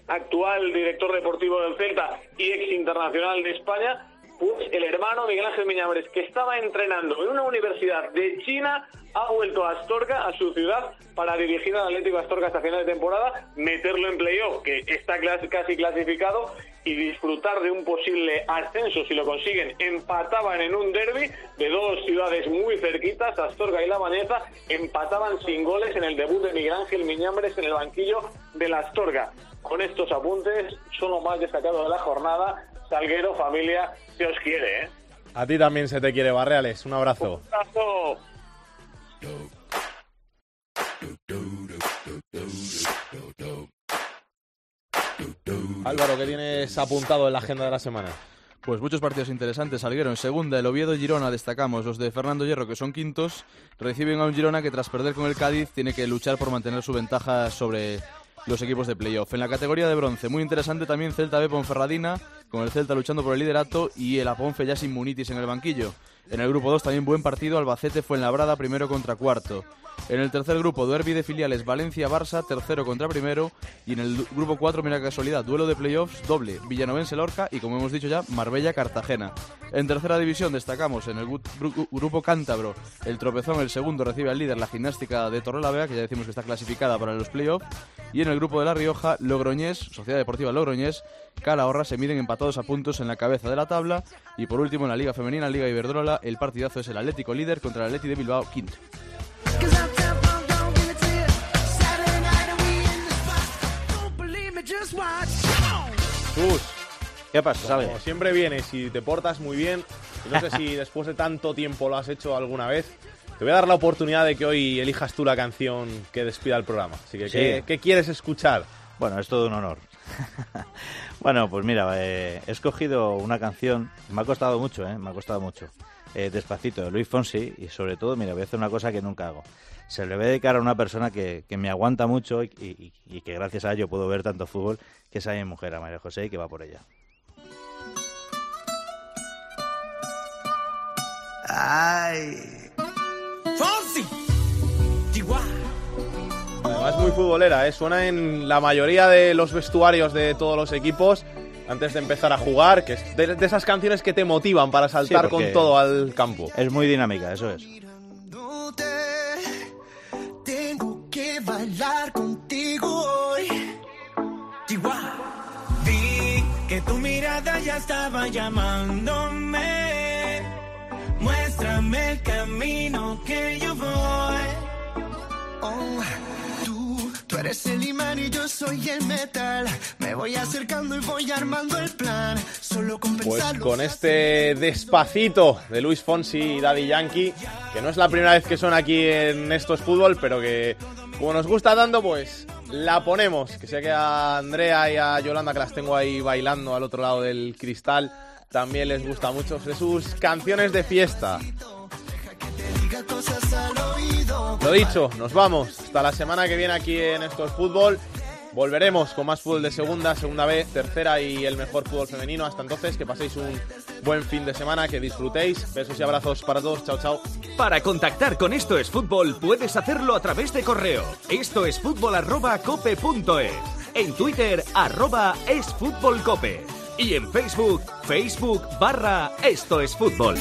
actual director deportivo del Celta y ex internacional de España, pues el hermano Miguel Ángel Miñambres, que estaba entrenando en una universidad de China, ha vuelto a Astorga, a su ciudad, para dirigir al Atlético Astorga hasta final de temporada, meterlo en playoff, que está casi clasificado, y disfrutar de un posible ascenso si lo consiguen. Empataban en un derby de dos ciudades muy cerquitas, Astorga y La Vaneza, empataban sin goles en el debut de Miguel Ángel Miñambres en el banquillo de la Astorga. Con estos apuntes son lo más destacado de la jornada. Salguero, familia, se os quiere, ¿eh? A ti también se te quiere, Barreales. Un abrazo. ¡Abrazo! Álvaro, ¿qué tienes apuntado en la agenda de la semana? Pues muchos partidos interesantes. Salguero en segunda, el Oviedo y Girona destacamos. Los de Fernando Hierro, que son quintos, reciben a un Girona que tras perder con el Cádiz tiene que luchar por mantener su ventaja sobre los equipos de playoff. En la categoría de bronce, muy interesante también Celta B Ponferradina, con el Celta luchando por el liderato y el Aponfe ya sin Munitis en el banquillo. En el grupo 2 también buen partido, Albacete fue en Labrada primero contra cuarto. En el tercer grupo, derby de filiales Valencia-Barça, tercero contra primero. Y en el grupo 4, mira casualidad, duelo de playoffs doble, Villanovense-Lorca y como hemos dicho ya, Marbella-Cartagena. En tercera división destacamos en el grupo cántabro, el tropezón, el segundo recibe al líder la gimnástica de Torrelavega, que ya decimos que está clasificada para los playoffs. Y en el grupo de La Rioja, Logroñés, Sociedad Deportiva Logroñés, Calahorra se miden empatados a puntos en la cabeza de la tabla. Y por último, en la Liga Femenina, Liga Iberdrola, el partidazo es el Atlético líder contra el Atleti de Bilbao, quinto. Sus, ¿Qué pasa, Sale? como siempre vienes y te portas muy bien. y No sé si después de tanto tiempo lo has hecho alguna vez. Te Te voy a dar la oportunidad de que hoy elijas tú la canción que despida el programa. Así que, Sí. ¿qué, qué quieres escuchar? Bueno, es todo un honor. bueno, pues mira, eh, he escogido una canción, me ha costado mucho, ¿eh? Me ha costado mucho. Eh, Despacito, de Luis Fonsi, y sobre todo, mira, voy a hacer una cosa que nunca hago. Se le voy a dedicar a una persona que, que me aguanta mucho y, y- y que gracias a ello puedo ver tanto fútbol, que es a mi mujer, a María José, y que va por ella. Ay. Fonsi. Además muy futbolera, ¿eh? suena en la mayoría de los vestuarios de todos los equipos antes de empezar a jugar, que es de, de esas canciones que te motivan para saltar Sí, con todo al campo. Es muy dinámica, eso es. Tengo que bailar contigo hoy. Vi que tu mirada ya estaba llamándome. Muéstrame el camino que yo voy. Oh, eres el imán y yo soy el metal. Me voy acercando y voy armando el plan. Solo con Pues con este despacito de Luis Fonsi y Daddy Yankee, que no es la primera vez que son aquí en estos fútbol, pero que como nos gusta tanto, pues la ponemos. Que sé que a Andrea y a Yolanda, que las tengo ahí bailando al otro lado del cristal, también les gusta mucho de sus canciones de fiesta. Lo dicho, nos vamos. Hasta la semana que viene aquí en Estos Fútbol. Volveremos con más fútbol de segunda, segunda B, tercera y el mejor fútbol femenino. Hasta entonces, que paséis un buen fin de semana, que disfrutéis. Besos y abrazos para todos. Chao, chao. Para contactar con Esto es Fútbol puedes hacerlo a través de correo. Esto es fútbol arroba. En Twitter arroba es fútbol cope. Y en Facebook, Facebook barra Esto es Fútbol.